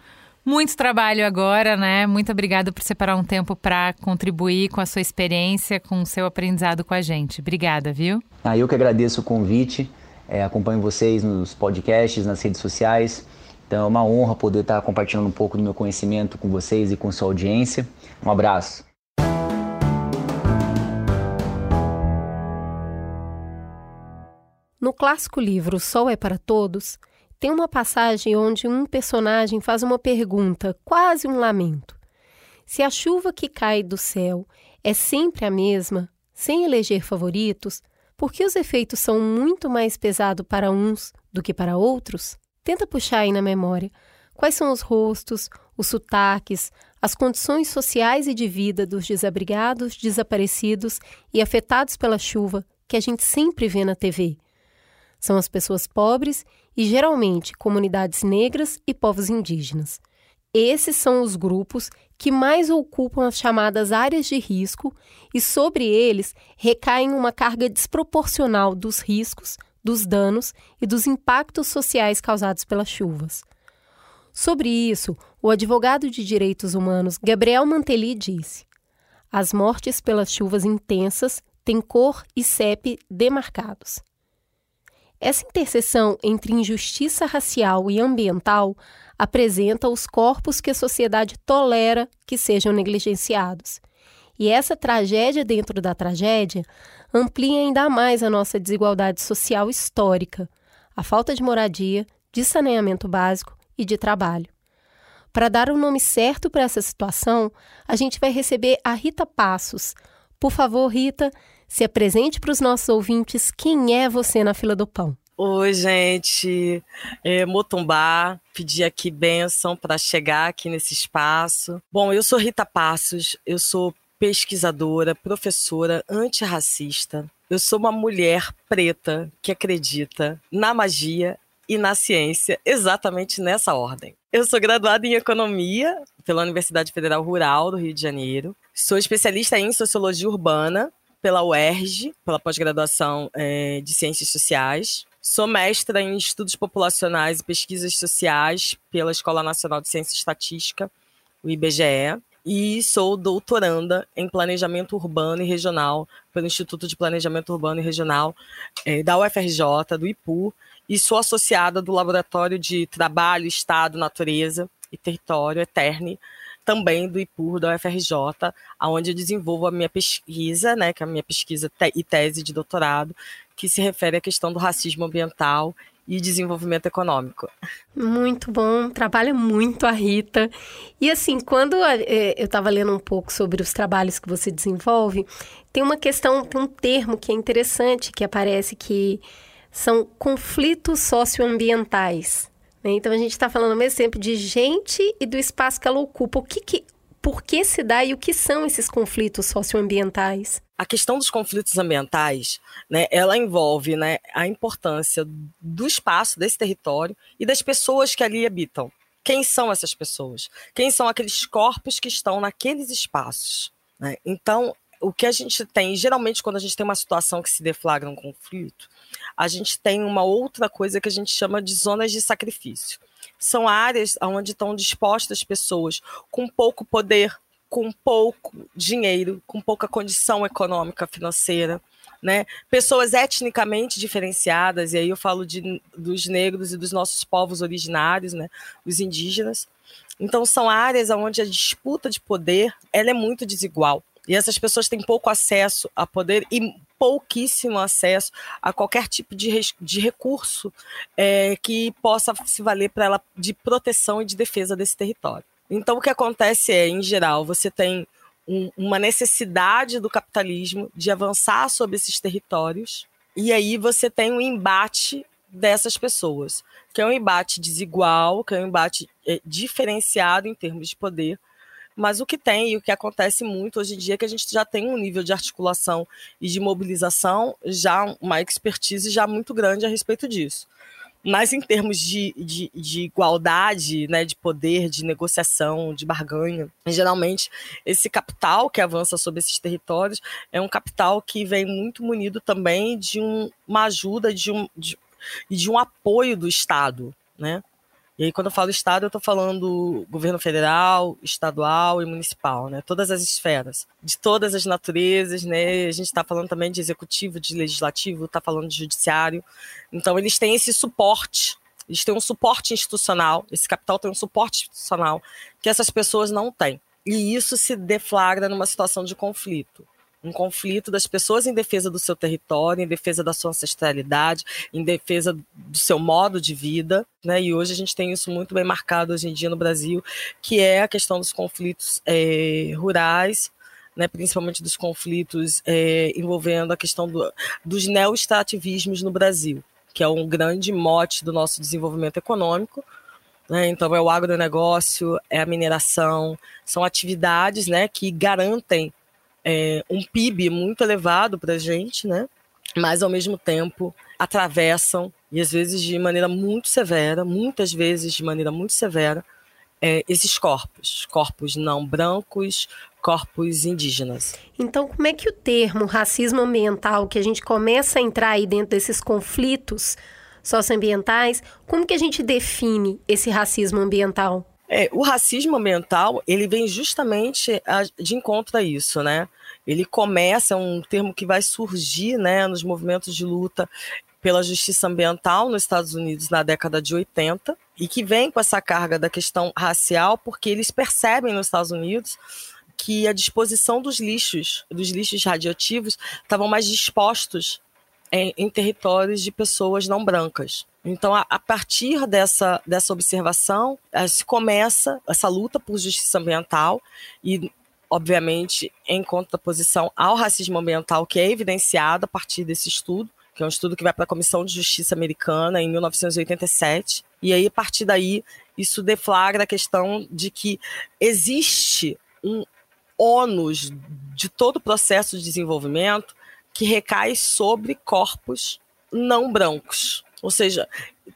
muito trabalho agora, né? Muito obrigada por separar um tempo para contribuir com a sua experiência, com o seu aprendizado com a gente. Obrigada, viu? Ah, eu que agradeço o convite. É, acompanho vocês nos podcasts, nas redes sociais. Então é uma honra poder estar compartilhando um pouco do meu conhecimento com vocês e com sua audiência. Um abraço. No clássico livro Sol é para Todos, tem uma passagem onde um personagem faz uma pergunta, quase um lamento. Se a chuva que cai do céu é sempre a mesma, sem eleger favoritos, por que os efeitos são muito mais pesados para uns do que para outros? Tenta puxar aí na memória quais são os rostos, os sotaques, as condições sociais e de vida dos desabrigados, desaparecidos e afetados pela chuva que a gente sempre vê na TV. São as pessoas pobres e geralmente comunidades negras e povos indígenas. Esses são os grupos que mais ocupam as chamadas áreas de risco e sobre eles recaem uma carga desproporcional dos riscos, dos danos e dos impactos sociais causados pelas chuvas. Sobre isso, o advogado de direitos humanos Gabriel Manteli disse: As mortes pelas chuvas intensas têm cor e CEP demarcados. Essa interseção entre injustiça racial e ambiental apresenta os corpos que a sociedade tolera que sejam negligenciados. E essa tragédia dentro da tragédia amplia ainda mais a nossa desigualdade social histórica, a falta de moradia, de saneamento básico e de trabalho. Para dar o nome certo para essa situação, a gente vai receber a Rita Passos. Por favor, Rita, se apresente para os nossos ouvintes quem é você na fila do pão. Oi, gente. É, Motumbá, pedi aqui bênção para chegar aqui nesse espaço. Bom, eu sou Rita Passos, eu sou pesquisadora, professora antirracista. Eu sou uma mulher preta que acredita na magia e na ciência, exatamente nessa ordem. Eu sou graduada em Economia pela Universidade Federal Rural do Rio de Janeiro. Sou especialista em Sociologia Urbana pela UERJ, pela pós-graduação é, de Ciências Sociais. Sou mestra em Estudos Populacionais e Pesquisas Sociais pela Escola Nacional de Ciência e Estatística, o IBGE. E sou doutoranda em Planejamento Urbano e Regional pelo Instituto de Planejamento Urbano e Regional é, da UFRJ, do IPU, e sou associada do Laboratório de Trabalho, Estado, Natureza e Território, ETERNE, também do IPUR da UFRJ, onde eu desenvolvo a minha pesquisa, né, que é a minha pesquisa e tese de doutorado, que se refere à questão do racismo ambiental e desenvolvimento econômico. Muito bom, trabalha muito a Rita. E assim, quando é, eu estava lendo um pouco sobre os trabalhos que você desenvolve, tem uma questão, tem um termo que é interessante que aparece que são conflitos socioambientais. Né? Então a gente está falando ao mesmo tempo de gente e do espaço que ela ocupa. O que, que por que se dá e o que são esses conflitos socioambientais? A questão dos conflitos ambientais, né, ela envolve né, a importância do espaço, desse território e das pessoas que ali habitam. Quem são essas pessoas? Quem são aqueles corpos que estão naqueles espaços? Né? Então, o que a gente tem, geralmente, quando a gente tem uma situação que se deflagra um conflito, a gente tem uma outra coisa que a gente chama de zonas de sacrifício são áreas onde estão dispostas pessoas com pouco poder, com pouco dinheiro, com pouca condição econômica, financeira, né? Pessoas etnicamente diferenciadas, e aí eu falo de, dos negros e dos nossos povos originários, né? Os indígenas. Então são áreas onde a disputa de poder ela é muito desigual. E essas pessoas têm pouco acesso a poder e pouquíssimo acesso a qualquer tipo de, de recurso é, que possa se valer para ela de proteção e de defesa desse território. Então, o que acontece é, em geral, você tem um, uma necessidade do capitalismo de avançar sobre esses territórios, e aí você tem um embate dessas pessoas, que é um embate desigual, que é um embate é, diferenciado em termos de poder, mas o que tem e o que acontece muito hoje em dia é que a gente já tem um nível de articulação e de mobilização, já uma expertise já muito grande a respeito disso. Mas em termos de, de, de igualdade, né, de poder, de negociação, de barganha, geralmente esse capital que avança sobre esses territórios é um capital que vem muito munido também de um, uma ajuda de um, de, de um apoio do Estado, né? E aí, quando eu falo Estado, eu estou falando governo federal, estadual e municipal, né? Todas as esferas, de todas as naturezas, né? A gente está falando também de executivo, de legislativo, está falando de judiciário. Então, eles têm esse suporte, eles têm um suporte institucional, esse capital tem um suporte institucional que essas pessoas não têm. E isso se deflagra numa situação de conflito um conflito das pessoas em defesa do seu território, em defesa da sua ancestralidade, em defesa do seu modo de vida, né? E hoje a gente tem isso muito bem marcado hoje em dia no Brasil, que é a questão dos conflitos é, rurais, né, principalmente dos conflitos é, envolvendo a questão do, dos neoextrativismos no Brasil, que é um grande mote do nosso desenvolvimento econômico. Né? Então, é o agronegócio, é a mineração, são atividades né, que garantem é, um PIB muito elevado para a gente, né? mas ao mesmo tempo atravessam, e às vezes de maneira muito severa, muitas vezes de maneira muito severa, é, esses corpos, corpos não brancos, corpos indígenas. Então, como é que o termo racismo ambiental, que a gente começa a entrar aí dentro desses conflitos socioambientais, como que a gente define esse racismo ambiental? É, o racismo ambiental, ele vem justamente de encontro a isso, né? Ele começa, é um termo que vai surgir, né, nos movimentos de luta pela justiça ambiental nos Estados Unidos na década de 80 e que vem com essa carga da questão racial porque eles percebem nos Estados Unidos que a disposição dos lixos, dos lixos radioativos, estavam mais dispostos em, em territórios de pessoas não brancas. Então, a, a, partir dessa, dessa observação, eh, se começa essa luta por justiça ambiental e, obviamente, em contraposição ao racismo ambiental que é evidenciado a partir desse estudo, que é um estudo que vai para a Comissão de Justiça Americana em 1987. E aí, a partir daí, isso deflagra a questão de que existe um ônus de todo o processo de desenvolvimento que recai sobre corpos não brancos. Ou seja,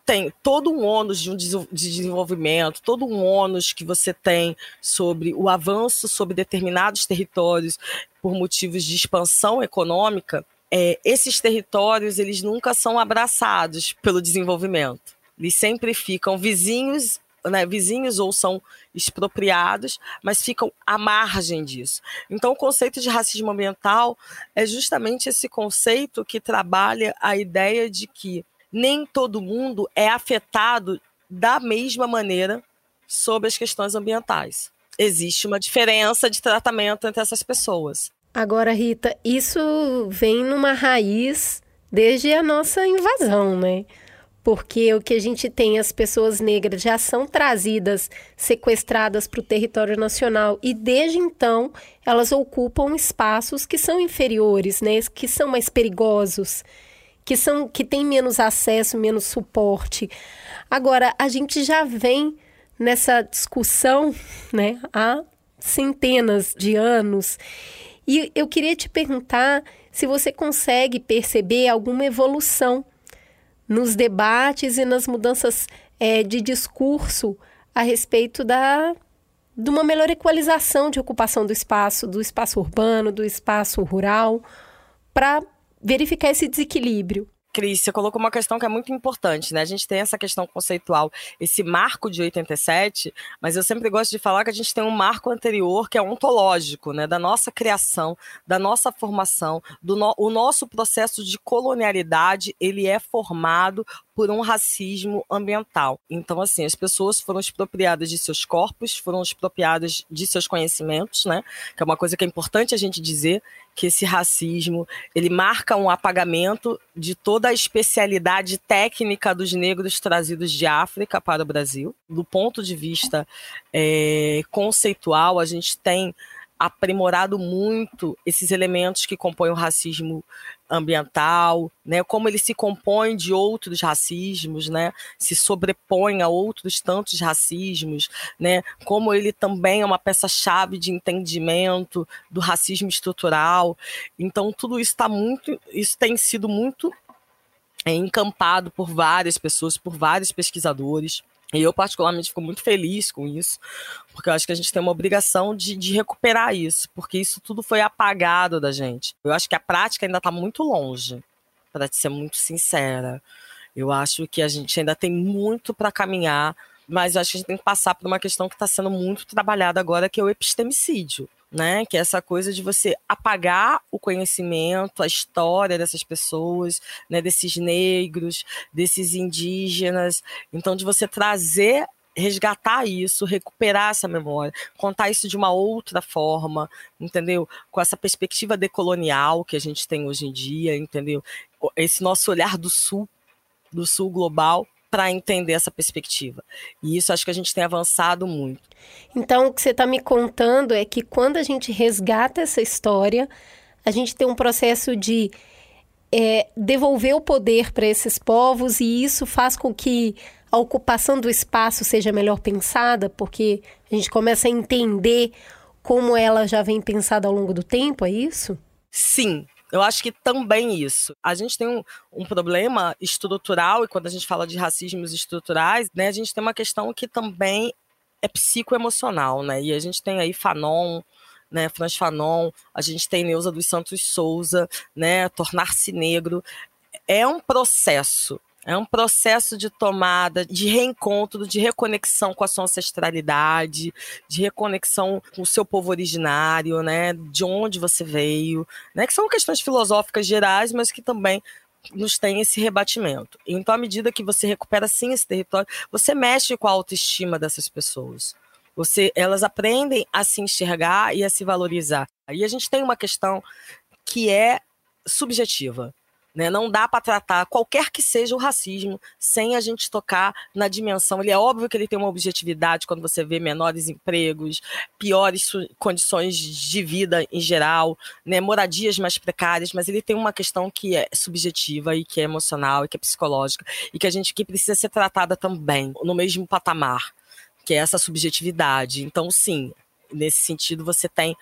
tem todo um ônus de, um de desenvolvimento, todo um ônus que você tem sobre o avanço sobre determinados territórios por motivos de expansão econômica, é, esses territórios eles nunca são abraçados pelo desenvolvimento. Eles sempre ficam vizinhos, né, vizinhos ou são expropriados, mas ficam à margem disso. Então, o conceito de racismo ambiental é justamente esse conceito que trabalha a ideia de que nem todo mundo é afetado da mesma maneira sobre as questões ambientais. Existe uma diferença de tratamento entre essas pessoas. Agora, Rita, isso vem numa raiz desde a nossa invasão, né? Porque o que a gente tem, as pessoas negras já são trazidas, sequestradas para o território nacional e desde então elas ocupam espaços que são inferiores, né? Que são mais perigosos, que são que têm menos acesso, menos suporte. Agora a gente já vem nessa discussão, né? Há centenas de anos e eu queria te perguntar se você consegue perceber alguma evolução nos debates e nas mudanças é, de discurso a respeito da de uma melhor equalização de ocupação do espaço, do espaço urbano, do espaço rural, para verificar esse desequilíbrio. Cris, você colocou uma questão que é muito importante, né? A gente tem essa questão conceitual, esse marco de 87, mas eu sempre gosto de falar que a gente tem um marco anterior que é ontológico, né? Da nossa criação, da nossa formação, do no, o nosso processo de colonialidade, ele é formado por um racismo ambiental. Então, assim, as pessoas foram expropriadas de seus corpos, foram expropriadas de seus conhecimentos, né? Que é uma coisa que é importante a gente dizer, que esse racismo, ele marca um apagamento de toda a especialidade técnica dos negros trazidos de África para o Brasil. Do ponto de vista é, conceitual, a gente tem aprimorado muito esses elementos que compõem o racismo ambiental, né, como ele se compõe de outros racismos, né, se sobrepõe a outros tantos racismos, né, como ele também é uma peça-chave de entendimento do racismo estrutural. Então tudo isso está muito, isso tem sido muito é, encampado por várias pessoas, por vários pesquisadores. E eu, particularmente, fico muito feliz com isso, porque eu acho que a gente tem uma obrigação de, de recuperar isso, porque isso tudo foi apagado da gente. Eu acho que a prática ainda está muito longe, para ser muito sincera. Eu acho que a gente ainda tem muito para caminhar, mas eu acho que a gente tem que passar por uma questão que está sendo muito trabalhada agora, que é o epistemicídio né? Que é essa coisa de você apagar o conhecimento, a história dessas pessoas, né? Desses negros, desses indígenas. Então, de você trazer resgatar isso, recuperar essa memória, contar isso de uma outra forma, entendeu? Com essa perspectiva decolonial que a gente tem hoje em dia, entendeu? Esse nosso olhar do sul, do sul global, para entender essa perspectiva. E isso acho que a gente tem avançado muito. Então, o que você está me contando é que quando a gente resgata essa história, a gente tem um processo de é, devolver o poder para esses povos e isso faz com que a ocupação do espaço seja melhor pensada, porque a gente começa a entender como ela já vem pensada ao longo do tempo, é isso? Sim, eu acho que também isso. A gente tem um, um, problema estrutural, e quando a gente fala de racismos estruturais, né, a gente tem uma questão que também é psicoemocional, né? E a gente tem aí Fanon, né, Franz Fanon, a gente tem Neuza dos Santos Souza, né, Tornar-se Negro. É um processo, é um processo de tomada, de reencontro, de reconexão com a sua ancestralidade, de reconexão com o seu povo originário, né? De onde você veio, né? Que são questões filosóficas gerais, mas que também nos tem esse rebatimento. Então, à medida que você recupera sim esse território, você mexe com a autoestima dessas pessoas. Você, elas aprendem a se enxergar e a se valorizar. Aí a gente tem uma questão que é subjetiva. Né? Não dá para tratar qualquer que seja o racismo sem a gente tocar na dimensão. Ele é óbvio que ele tem uma objetividade quando você vê menores empregos, piores condições de vida em geral, né? moradias mais precárias, mas ele tem uma questão que é subjetiva e que é emocional e que é psicológica e que a gente que precisa ser tratada também no mesmo patamar, que é essa subjetividade. Então, sim, nesse sentido você tem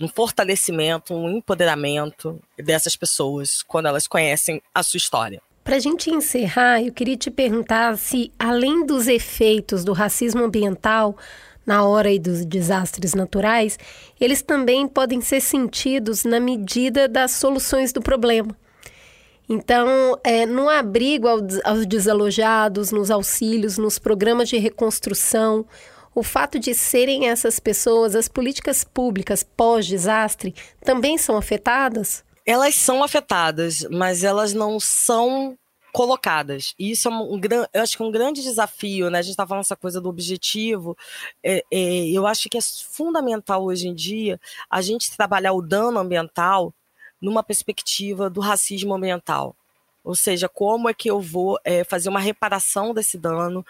um fortalecimento, um empoderamento dessas pessoas quando elas conhecem a sua história. Para a gente encerrar, eu queria te perguntar se, além dos efeitos do racismo ambiental na hora e dos desastres naturais, eles também podem ser sentidos na medida das soluções do problema. Então, é, no abrigo aos desalojados, nos auxílios, nos programas de reconstrução, o fato de serem essas pessoas, as políticas públicas pós-desastre, também são afetadas? Elas são afetadas, mas elas não são colocadas. E isso é um, um eu acho que um grande desafio, né? A gente está falando essa coisa do objetivo. É, é, eu acho que é fundamental hoje em dia a gente trabalhar o dano ambiental numa perspectiva do racismo ambiental. Ou seja, como é que eu vou é, fazer uma reparação desse dano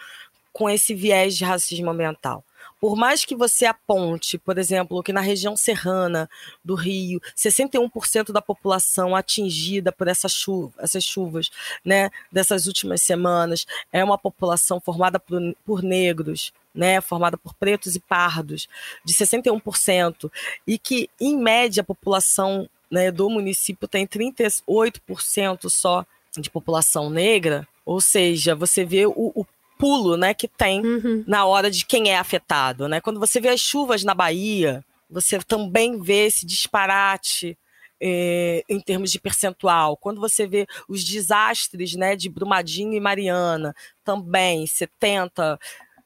com esse viés de racismo ambiental? Por mais que você aponte, por exemplo, que na região serrana do Rio, 61% da população atingida por essa chuva, essas chuvas né, dessas últimas semanas é uma população formada por, por negros, né, formada por pretos e pardos, de 61%, e que, em média, a população né, do município tem 38% só de população negra, ou seja, você vê o, o pulo né, que tem uhum. na hora de quem é afetado. Né? Quando você vê as chuvas na Bahia, você também vê esse disparate é, em termos de percentual. Quando você vê os desastres né, de Brumadinho e Mariana, também 70%,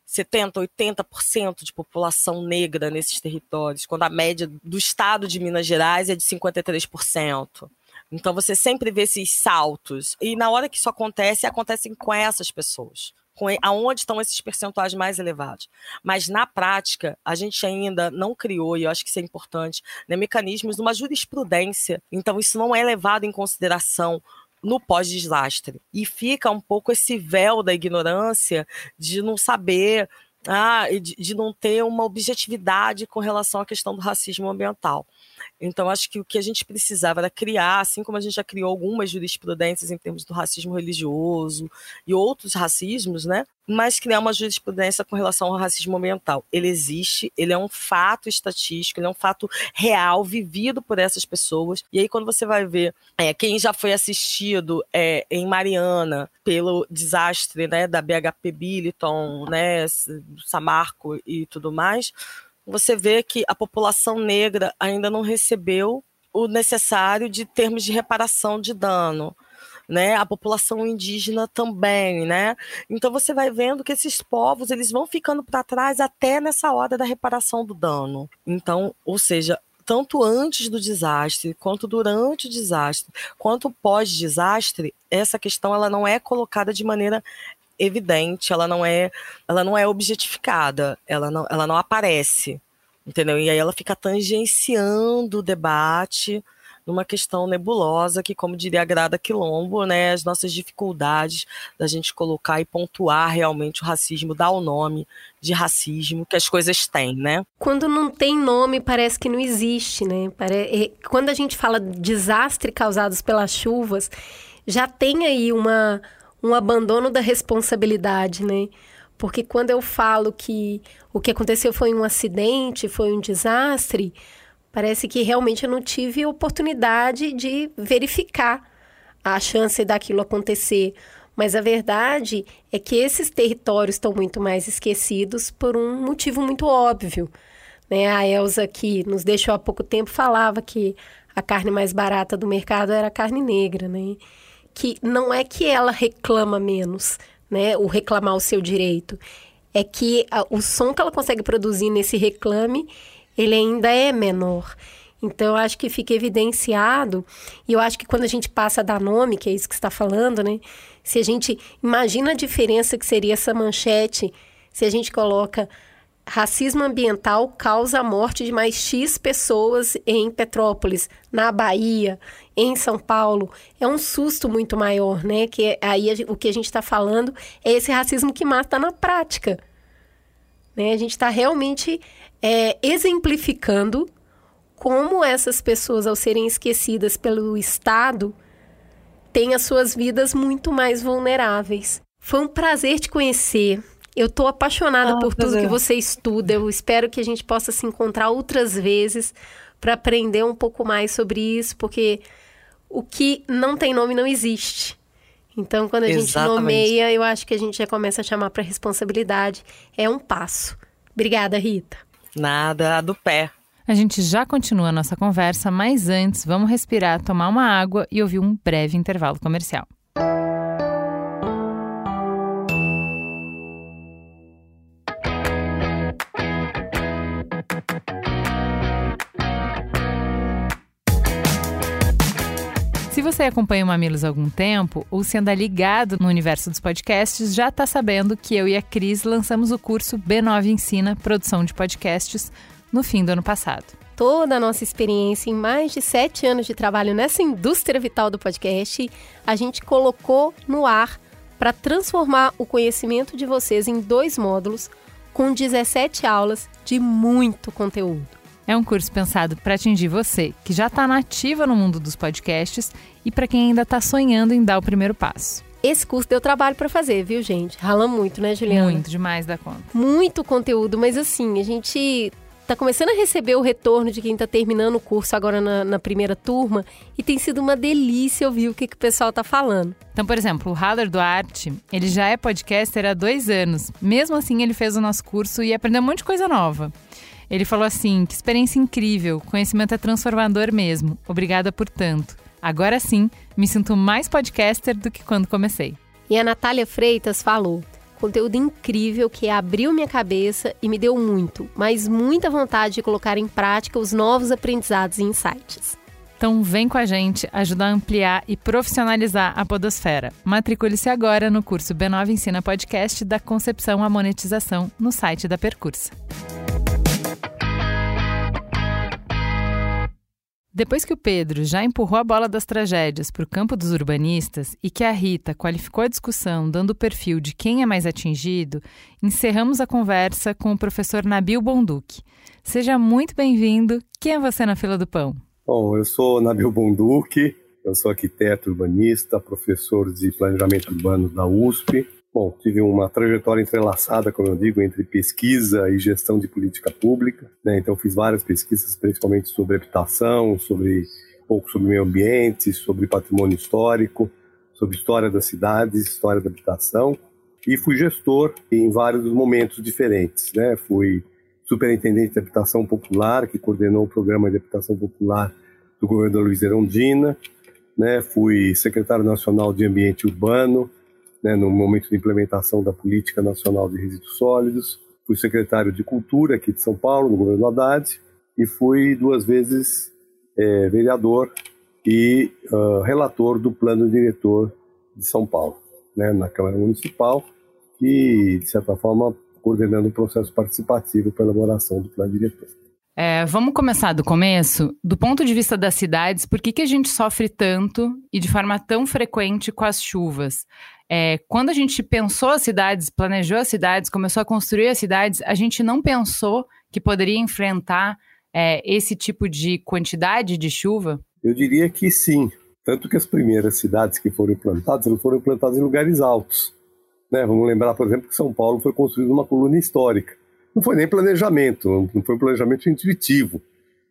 70, 80% de população negra nesses territórios, quando a média do estado de Minas Gerais é de 53%. Então você sempre vê esses saltos. E na hora que isso acontece, acontecem com essas pessoas. Aonde estão esses percentuais mais elevados. Mas na prática, a gente ainda não criou, e eu acho que isso é importante, né, mecanismos uma jurisprudência. Então, isso não é levado em consideração no pós-desastre. E fica um pouco esse véu da ignorância de não saber, ah, de, de não ter uma objetividade com relação à questão do racismo ambiental. Então, acho que o que a gente precisava era criar, assim como a gente já criou algumas jurisprudências em termos do racismo religioso e outros racismos, né? Mas criar uma jurisprudência com relação ao racismo ambiental. Ele existe, ele é um fato estatístico, ele é um fato real, vivido por essas pessoas. E aí, quando você vai ver é, quem já foi assistido é, em Mariana pelo desastre né, da BHP Billiton, né, Samarco e tudo mais você vê que a população negra ainda não recebeu o necessário de termos de reparação de dano. Né, a população indígena também, né? Então você vai vendo que esses povos eles vão ficando para trás até nessa hora da reparação do dano. Então, ou seja, tanto antes do desastre, quanto durante o desastre, quanto pós-desastre, essa questão ela não é colocada de maneira evidente, ela não é, ela não é objetificada, ela não, ela não aparece, entendeu? E aí ela fica tangenciando o debate numa questão nebulosa que, como diria Grada Quilombo, né, as nossas dificuldades da gente colocar e pontuar realmente o racismo, dar o nome de racismo que as coisas têm, né? Quando não tem nome, parece que não existe, né? Quando a gente fala desastre causados pelas chuvas, já tem aí uma um abandono da responsabilidade, né? Porque quando eu falo que o que aconteceu foi um acidente, foi um desastre, parece que realmente eu não tive oportunidade de verificar a chance daquilo acontecer. Mas a verdade é que esses territórios estão muito mais esquecidos por um motivo muito óbvio. Né? A Elsa, que nos deixou há pouco tempo, falava que a carne mais barata do mercado era a carne negra. Né? que não é que ela reclama menos, né? O reclamar o seu direito. É que a, o som que ela consegue produzir nesse reclame, ele ainda é menor. Então, eu acho que fica evidenciado, e eu acho que quando a gente passa a dar nome, que é isso que está falando, né? Se a gente imagina a diferença que seria essa manchete, se a gente coloca racismo ambiental causa a morte de mais X pessoas em Petrópolis, na Bahia, em São Paulo. É um susto muito maior, né? Que aí o que a gente está falando é esse racismo que mata na prática. Né? A gente está realmente é, exemplificando como essas pessoas, ao serem esquecidas pelo Estado, têm as suas vidas muito mais vulneráveis. Foi um prazer te conhecer. Eu estou apaixonada ah, por tudo é. que você estuda. Eu espero que a gente possa se encontrar outras vezes para aprender um pouco mais sobre isso, porque o que não tem nome não existe. Então, quando a Exatamente. gente nomeia, eu acho que a gente já começa a chamar para responsabilidade. É um passo. Obrigada, Rita. Nada, do pé. A gente já continua a nossa conversa, mas antes vamos respirar, tomar uma água e ouvir um breve intervalo comercial. Você acompanha o Mamilos há algum tempo, ou se anda ligado no universo dos podcasts, já está sabendo que eu e a Cris lançamos o curso B9 Ensina Produção de Podcasts no fim do ano passado. Toda a nossa experiência em mais de sete anos de trabalho nessa indústria vital do podcast, a gente colocou no ar para transformar o conhecimento de vocês em dois módulos com 17 aulas de muito conteúdo. É um curso pensado para atingir você, que já está nativa no mundo dos podcasts, e para quem ainda está sonhando em dar o primeiro passo. Esse curso deu trabalho para fazer, viu, gente? Rala muito, né, Juliana? Muito, demais da conta. Muito conteúdo, mas assim, a gente tá começando a receber o retorno de quem tá terminando o curso agora na, na primeira turma e tem sido uma delícia ouvir o que, que o pessoal tá falando. Então, por exemplo, o Haller Duarte, ele já é podcaster há dois anos. Mesmo assim, ele fez o nosso curso e aprendeu um monte de coisa nova. Ele falou assim: que experiência incrível, conhecimento é transformador mesmo. Obrigada por tanto. Agora sim, me sinto mais podcaster do que quando comecei. E a Natália Freitas falou: conteúdo incrível que abriu minha cabeça e me deu muito, mas muita vontade de colocar em prática os novos aprendizados e insights. Então vem com a gente ajudar a ampliar e profissionalizar a podosfera. Matricule-se agora no curso B9 Ensina Podcast da concepção à monetização no site da Percursa. Depois que o Pedro já empurrou a bola das tragédias para o campo dos urbanistas e que a Rita qualificou a discussão dando o perfil de quem é mais atingido, encerramos a conversa com o professor Nabil Bonduque. Seja muito bem-vindo. Quem é você na fila do pão? Bom, eu sou Nabil Bonduque, eu sou arquiteto urbanista, professor de planejamento urbano da USP Bom, tive uma trajetória entrelaçada, como eu digo, entre pesquisa e gestão de política pública. Né? Então, fiz várias pesquisas, principalmente sobre habitação, sobre um pouco sobre meio ambiente, sobre patrimônio histórico, sobre história das cidades, história da habitação. E fui gestor em vários momentos diferentes. Né? Fui superintendente de habitação popular, que coordenou o programa de habitação popular do governo Luiz Erondina. Né? Fui secretário nacional de ambiente urbano né, no momento de implementação da Política Nacional de Resíduos Sólidos. Fui secretário de Cultura aqui de São Paulo, no governo Haddad, e fui duas vezes é, vereador e uh, relator do Plano Diretor de São Paulo, né, na Câmara Municipal, e, de certa forma, coordenando o processo participativo para elaboração do Plano Diretor. É, vamos começar do começo. Do ponto de vista das cidades, por que, que a gente sofre tanto e de forma tão frequente com as chuvas? É, quando a gente pensou as cidades, planejou as cidades, começou a construir as cidades, a gente não pensou que poderia enfrentar é, esse tipo de quantidade de chuva? Eu diria que sim. Tanto que as primeiras cidades que foram implantadas, elas foram implantadas em lugares altos. Né? Vamos lembrar, por exemplo, que São Paulo foi construído uma coluna histórica. Não foi nem planejamento, não foi um planejamento intuitivo.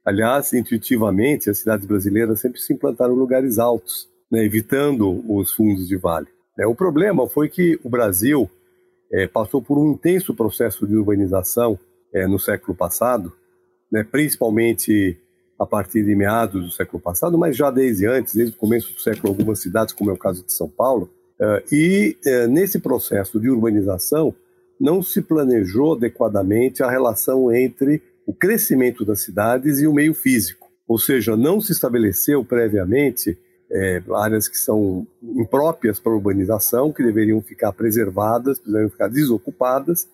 Aliás, intuitivamente, as cidades brasileiras sempre se implantaram em lugares altos, né? evitando os fundos de vale. É, o problema foi que o Brasil é, passou por um intenso processo de urbanização é, no século passado, né, principalmente a partir de meados do século passado, mas já desde antes, desde o começo do século, algumas cidades, como é o caso de São Paulo. É, e nesse processo de urbanização não se planejou adequadamente a relação entre o crescimento das cidades e o meio físico. Ou seja, não se estabeleceu previamente é, áreas que são impróprias para urbanização, que deveriam ficar preservadas, deveriam ficar desocupadas,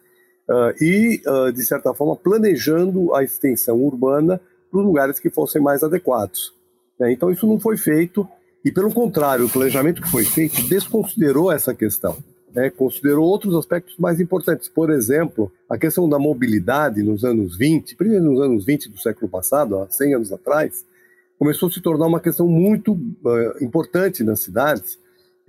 uh, e, uh, de certa forma, planejando a extensão urbana para os lugares que fossem mais adequados. Né? Então, isso não foi feito, e, pelo contrário, o planejamento que foi feito desconsiderou essa questão. Né? Considerou outros aspectos mais importantes. Por exemplo, a questão da mobilidade nos anos 20, primeiro nos anos 20 do século passado, há 100 anos atrás, começou a se tornar uma questão muito uh, importante nas cidades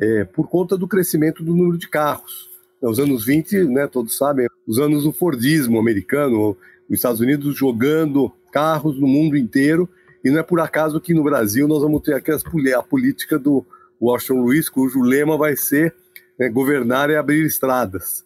é, por conta do crescimento do número de carros. Nos anos 20, né, todos sabem, os anos do Fordismo americano, os Estados Unidos jogando carros no mundo inteiro, e não é por acaso que no Brasil nós vamos ter aqui a política do Washington Luiz, cujo lema vai ser né, governar é abrir estradas.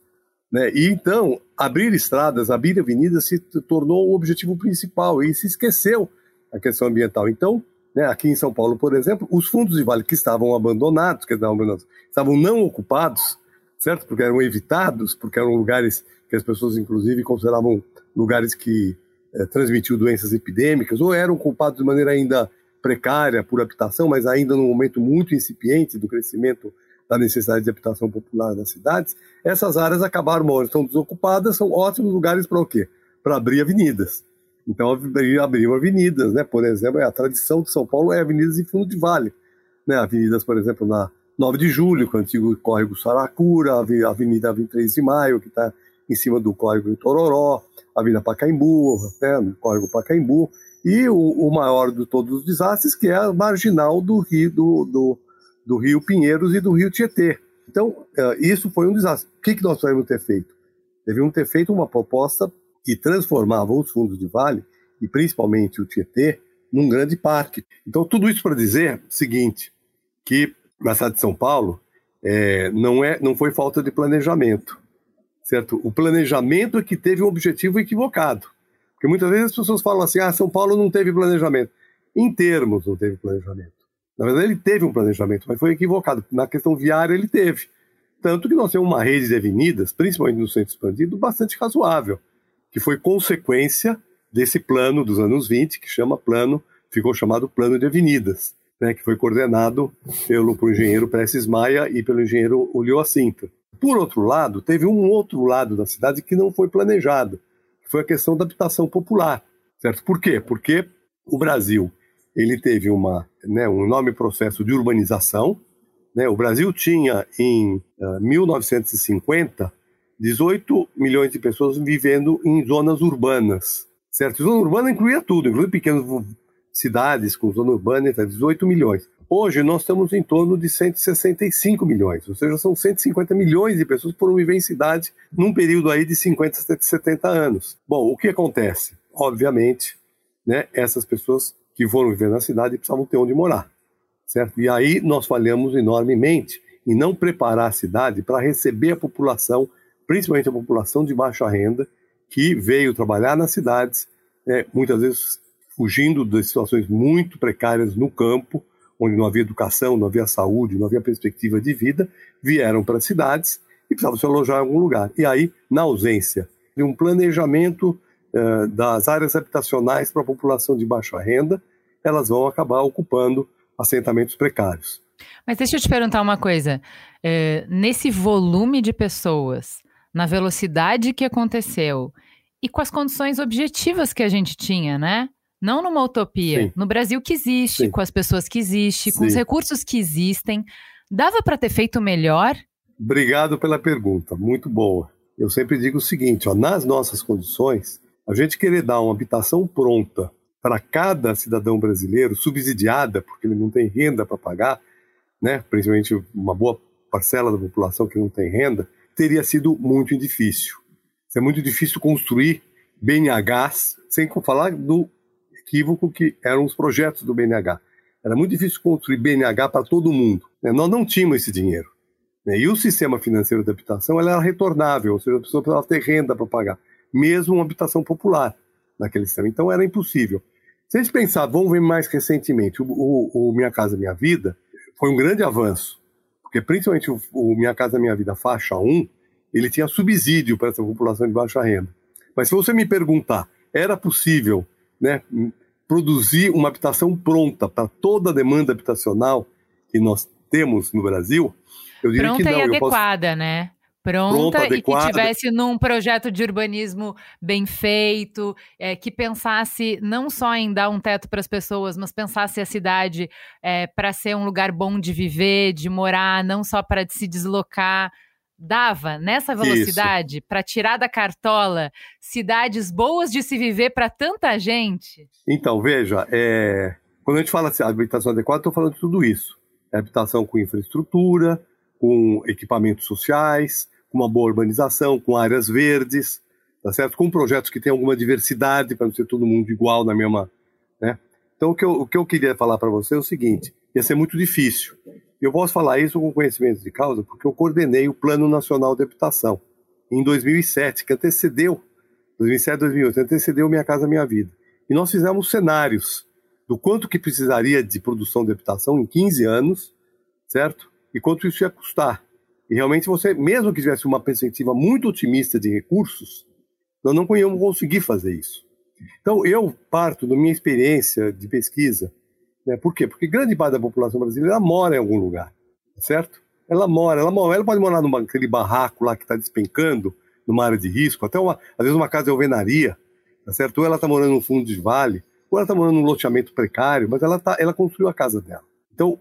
Né? E então, abrir estradas, abrir avenidas se tornou o objetivo principal e se esqueceu a questão ambiental. Então, né, aqui em São Paulo, por exemplo, os fundos de vale que estavam abandonados, que estavam não ocupados, certo? Porque eram evitados, porque eram lugares que as pessoas, inclusive, consideravam lugares que eh, transmitiam doenças epidêmicas, ou eram ocupados de maneira ainda precária por habitação, mas ainda num momento muito incipiente do crescimento da necessidade de habitação popular nas cidades, essas áreas acabaram, estão desocupadas, são ótimos lugares para o quê? Para abrir avenidas. Então abriam avenidas, né? Por exemplo, a tradição de São Paulo é avenidas em fundo de vale, né? Avenidas, por exemplo, na 9 de Julho, com o antigo córrego Saracura, a Avenida 23 de Maio, que está em cima do córrego Tororó, a Avenida Pacaembu, né? No córrego Pacaembu, e o, o, maior de todos os desastres, que é a marginal do Rio, do, do, do Rio Pinheiros e do Rio Tietê. Então, uh, isso foi um desastre. O que, nós devemos ter feito? Devemos ter feito uma proposta que transformava os fundos de vale, e principalmente o Tietê, num grande parque. Então, tudo isso para dizer o seguinte, que na cidade de São Paulo é, não, é, não foi falta de planejamento, certo? O planejamento é que teve um objetivo equivocado. Porque muitas vezes as pessoas falam assim, ah, São Paulo não teve planejamento. Em termos não teve planejamento. Na verdade, ele teve um planejamento, mas foi equivocado. Na questão viária, ele teve. Tanto que nós temos uma rede de avenidas, principalmente no centro expandido, bastante razoável que foi consequência desse plano dos anos 20, que chama plano, ficou chamado Plano de Avenidas, né, que foi coordenado pelo, pelo engenheiro Prestes Maia e pelo engenheiro Ulio Assinta. Por outro lado, teve um outro lado da cidade que não foi planejado, que foi a questão da habitação popular, certo? Por quê? Porque o Brasil ele teve uma, né, um enorme processo de urbanização. Né? O Brasil tinha, em uh, ah, 1950, 18 milhões de pessoas vivendo em zonas urbanas, certo? Zona urbana incluía tudo, incluía pequenas cidades com zona urbana, 18 milhões. Hoje nós estamos em torno de 165 milhões, ou seja, são 150 milhões de pessoas foram viver em cidade num período aí de 50, 70 anos. Bom, o que acontece? Obviamente, né, essas pessoas que foram viver na cidade precisavam ter onde morar, certo? E aí nós falhamos enormemente em não preparar a cidade para receber a população principalmente a população de baixa renda, que veio trabalhar nas cidades, é, muitas vezes fugindo de situações muito precárias no campo, onde não havia educação, não havia saúde, não havia perspectiva de vida, vieram para as cidades e precisavam se alojar em algum lugar. E aí, na ausência de um planejamento uh, das áreas habitacionais para a população de baixa renda, elas vão acabar ocupando assentamentos precários. Mas deixa eu te perguntar uma coisa. É, nesse volume de pessoas, na velocidade que aconteceu e com as condições objetivas que a gente tinha, né? Não numa utopia, Sim. no Brasil que existe, Sim. com as pessoas que existem, com os recursos que existem. Dava para ter feito melhor? Obrigado pela pergunta, muito boa. Eu sempre digo o seguinte: ó, nas nossas condições, a gente querer dar uma habitação pronta para cada cidadão brasileiro, subsidiada, porque ele não tem renda para pagar, né? principalmente uma boa parcela da população que não tem renda, teria sido muito difícil. É muito difícil construir BNHs, sem falar do equívoco que eram os projetos do BNH. Era muito difícil construir BNH para todo mundo. Né? Nós não tínhamos esse dinheiro. Né? E o sistema financeiro de habitação era retornável, ou seja, a pessoa precisava ter renda para pagar, mesmo uma habitação popular naquele sistema. Então era impossível. Se a gente pensar, vamos ver mais recentemente, o, o, o Minha Casa Minha Vida foi um grande avanço porque principalmente o, o Minha Casa Minha Vida faixa 1, ele tinha subsídio para essa população de baixa renda. Mas se você me perguntar, era possível né, produzir uma habitação pronta para toda a demanda habitacional que nós temos no Brasil? Eu diria pronta que não. e adequada, posso... né? Pronta, pronta e que tivesse num projeto de urbanismo bem feito, é, que pensasse não só em dar um teto para as pessoas, mas pensasse a cidade é, para ser um lugar bom de viver, de morar, não só para se deslocar. Dava nessa velocidade para tirar da cartola cidades boas de se viver para tanta gente? Então, veja, é... quando a gente fala de habitação adequada, estou falando de tudo isso. É habitação com infraestrutura, com equipamentos sociais, com uma boa urbanização, com áreas verdes, tá certo? Com projetos que tenham alguma diversidade, para não ser todo mundo igual na mesma. Né? Então, o que, eu, o que eu queria falar para você é o seguinte: ia ser muito difícil. Eu posso falar isso com conhecimento de causa porque eu coordenei o Plano Nacional de Habitação em 2007, que antecedeu, 2007, 2008, antecedeu Minha Casa Minha Vida. E nós fizemos cenários do quanto que precisaria de produção de habitação em 15 anos, certo? E quanto isso ia custar. E realmente você, mesmo que tivesse uma perspectiva muito otimista de recursos, nós não íamos conseguir fazer isso. Então eu parto da minha experiência de pesquisa, né? Por quê? Porque grande parte da população brasileira mora em algum lugar, certo? Ela mora, ela mora, ela pode morar naquele barraco lá que está despencando, numa área de risco, até uma, às vezes uma casa de alvenaria, tá certo? Ou ela está morando num fundo de vale, ou ela está morando num loteamento precário, mas ela, tá, ela construiu a casa dela. Então,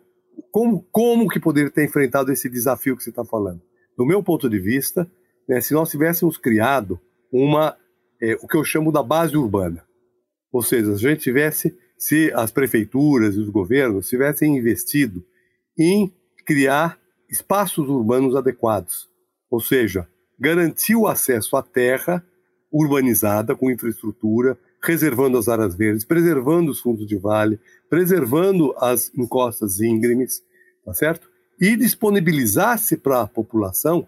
como, como que poderia ter enfrentado esse desafio que você está falando? Do meu ponto de vista, né, se nós tivéssemos criado uma, é, o que eu chamo da base urbana, ou seja, se a gente tivesse, se as prefeituras e os governos tivessem investido em criar espaços urbanos adequados, ou seja, garantir o acesso à terra urbanizada com infraestrutura, reservando as áreas verdes, preservando os fundos de vale, preservando as encostas íngremes, tá certo? E disponibilizasse para a população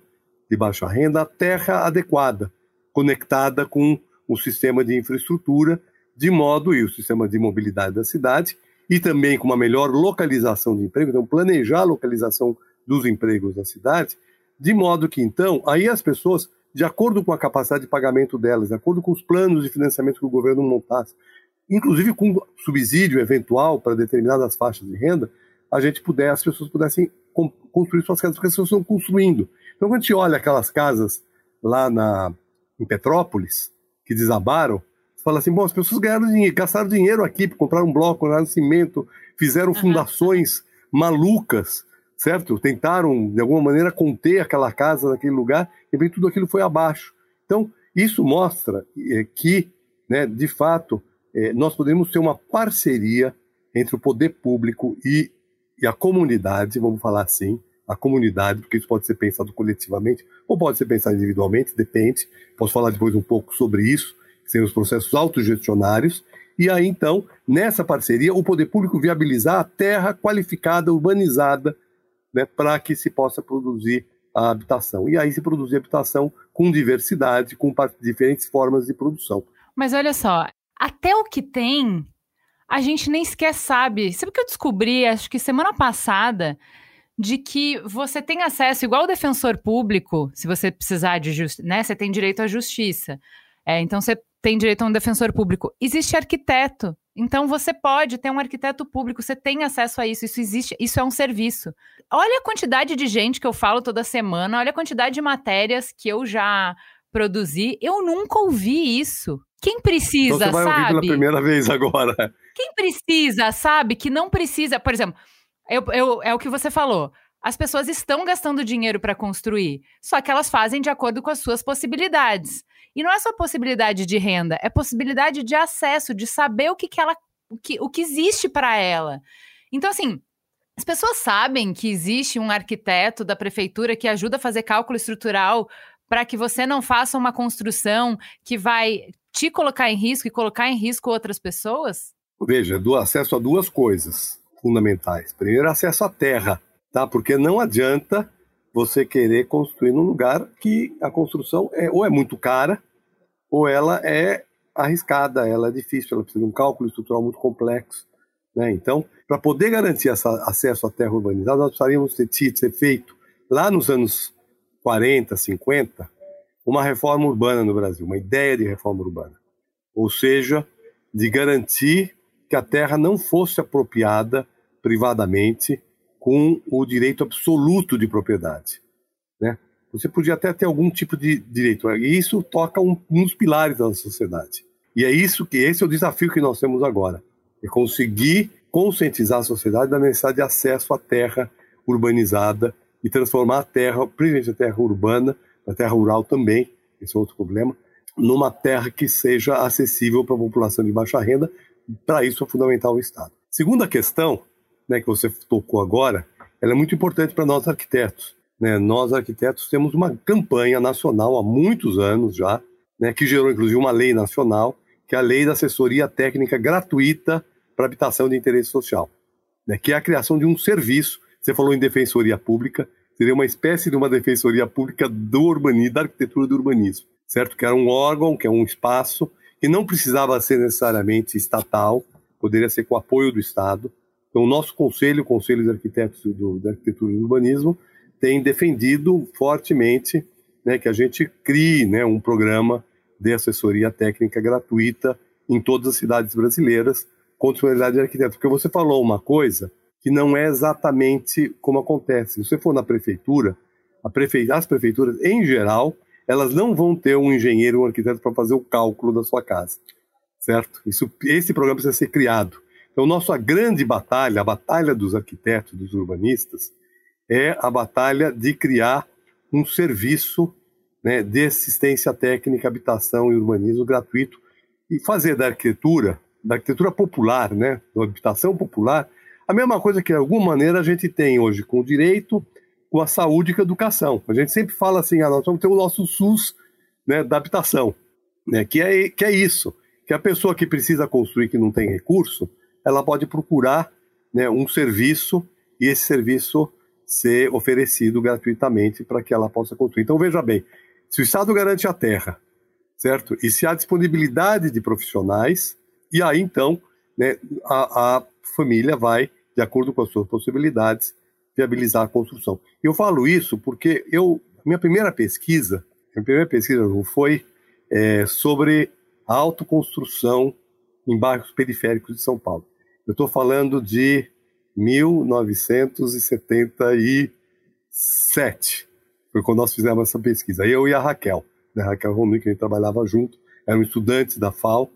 de baixa renda a terra adequada, conectada com o sistema de infraestrutura, de modo e o sistema de mobilidade da cidade, e também com uma melhor localização de emprego, então planejar a localização dos empregos da cidade, de modo que então aí as pessoas de acordo com a capacidade de pagamento delas, de acordo com os planos de financiamento que o governo montasse, inclusive com subsídio eventual para determinadas faixas de renda, a gente puder, as pessoas pudessem construir suas casas, porque as pessoas estão construindo. Então, quando a gente olha aquelas casas lá na, em Petrópolis, que desabaram, você fala assim, bom, as pessoas ganharam dinheiro, gastaram dinheiro aqui, compraram um bloco, compraram cimento, fizeram fundações malucas, certo? Tentaram, de alguma maneira, conter aquela casa naquele lugar, e bem tudo aquilo foi abaixo. Então, isso mostra é, que, né, de fato, é, nós podemos ter uma parceria entre o poder público e, e a comunidade, vamos falar assim, a comunidade, porque isso pode ser pensado coletivamente ou pode ser pensado individualmente, depende. Posso falar depois um pouco sobre isso, que são os processos autogestionários. E aí, então, nessa parceria, o poder público viabilizar a terra qualificada, urbanizada, né, para que se possa produzir a habitação. E aí se produzir habitação com diversidade, com diferentes formas de produção. Mas olha só, até o que tem, a gente nem sequer sabe. Sabe o que eu descobri, acho que semana passada, de que você tem acesso, igual o defensor público, se você precisar de justiça, né? Você tem direito à justiça. É, então você tem direito a um defensor público. Existe arquiteto. Então você pode ter um arquiteto público, você tem acesso a isso, isso existe, isso é um serviço. Olha a quantidade de gente que eu falo toda semana, olha a quantidade de matérias que eu já produzi. Eu nunca ouvi isso. Quem precisa, então você vai sabe? Ouvir pela primeira vez agora. Quem precisa, sabe? Que não precisa, por exemplo, eu, eu, é o que você falou. As pessoas estão gastando dinheiro para construir, só que elas fazem de acordo com as suas possibilidades. E não é só possibilidade de renda, é possibilidade de acesso, de saber o que, que ela, o que, o que existe para ela. Então, assim, as pessoas sabem que existe um arquiteto da prefeitura que ajuda a fazer cálculo estrutural para que você não faça uma construção que vai te colocar em risco e colocar em risco outras pessoas? Veja, do acesso a duas coisas fundamentais. Primeiro, acesso à terra, tá? Porque não adianta você querer construir num lugar que a construção é, ou é muito cara, ou ela é arriscada, ela é difícil, ela precisa de um cálculo estrutural muito complexo. Né? Então, para poder garantir essa, acesso à terra urbanizada, nós precisaríamos ter, ter feito, lá nos anos 40, 50, uma reforma urbana no Brasil, uma ideia de reforma urbana. Ou seja, de garantir que a terra não fosse apropriada privadamente com o direito absoluto de propriedade. Né? Você podia até ter algum tipo de direito, e isso toca um, um dos pilares da sociedade. E é isso que esse é o desafio que nós temos agora, é conseguir conscientizar a sociedade da necessidade de acesso à terra urbanizada e transformar a terra, principalmente a terra urbana, a terra rural também, esse é outro problema, numa terra que seja acessível para a população de baixa renda. Para isso é fundamental o Estado. Segunda questão né, que você tocou agora, ela é muito importante para nós arquitetos. Né? Nós arquitetos temos uma campanha nacional há muitos anos já, né, que gerou inclusive uma lei nacional, que é a Lei da Assessoria Técnica Gratuita para Habitação de Interesse Social, né, que é a criação de um serviço. Você falou em defensoria pública, seria uma espécie de uma defensoria pública do urbanismo, da arquitetura do urbanismo, certo? Que era um órgão, que é um espaço que não precisava ser necessariamente estatal, poderia ser com apoio do Estado, então, o nosso conselho, o Conselho de Arquitetos do, da Arquitetura e do Urbanismo, tem defendido fortemente né, que a gente crie né, um programa de assessoria técnica gratuita em todas as cidades brasileiras com disponibilidade de arquiteto. Porque você falou uma coisa que não é exatamente como acontece. Se você for na prefeitura, prefe... as prefeituras, em geral, elas não vão ter um engenheiro, um arquiteto para fazer o cálculo da sua casa. certo? Isso, esse programa precisa ser criado. Então, nossa grande batalha, a batalha dos arquitetos, dos urbanistas, é a batalha de criar um serviço né, de assistência técnica, habitação e urbanismo gratuito e fazer da arquitetura, da arquitetura popular, né, da habitação popular, a mesma coisa que de alguma maneira a gente tem hoje com o direito, com a saúde e com a educação. A gente sempre fala assim, ah, nós vamos ter o nosso SUS né, da habitação, né, que, é, que é isso, que a pessoa que precisa construir, que não tem recurso, ela pode procurar né, um serviço e esse serviço ser oferecido gratuitamente para que ela possa construir. Então, veja bem, se o Estado garante a terra, certo? E se há disponibilidade de profissionais, e aí então né, a, a família vai, de acordo com as suas possibilidades, viabilizar a construção. Eu falo isso porque eu, minha primeira pesquisa, minha primeira pesquisa foi é, sobre a autoconstrução em bairros periféricos de São Paulo. Eu estou falando de 1977. Foi quando nós fizemos essa pesquisa. Eu e a Raquel, né? Raquel Romui, que a gente trabalhava junto, eram estudantes da FAO,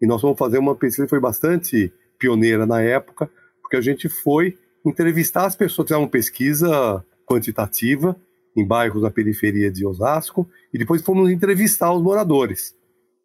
e nós fomos fazer uma pesquisa que foi bastante pioneira na época, porque a gente foi entrevistar as pessoas, fizeram uma pesquisa quantitativa em bairros da periferia de Osasco, e depois fomos entrevistar os moradores.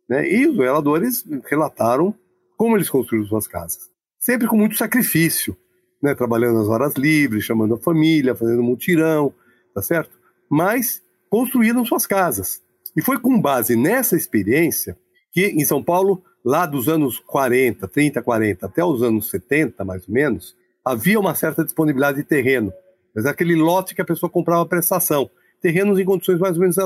Né? E os moradores relataram como eles construíram suas casas. Sempre com muito sacrifício, né? trabalhando nas horas livres, chamando a família, fazendo mutirão, tá certo? Mas construíram suas casas. E foi com base nessa experiência que em São Paulo, lá dos anos 40, 30, 40 até os anos 70, mais ou menos, havia uma certa disponibilidade de terreno. Mas aquele lote que a pessoa comprava prestação. Terrenos em condições mais ou menos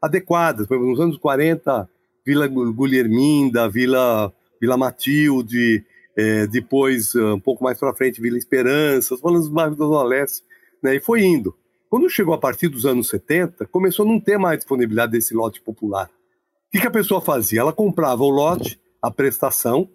adequadas. Por exemplo, nos anos 40, Vila Guilherminda, Vila, Vila Matilde, é, depois, um pouco mais para frente, Vila Esperança, falando dos bairros da Zona Leste, né, e foi indo. Quando chegou a partir dos anos 70, começou a não ter mais disponibilidade desse lote popular. O que, que a pessoa fazia? Ela comprava o lote, a prestação,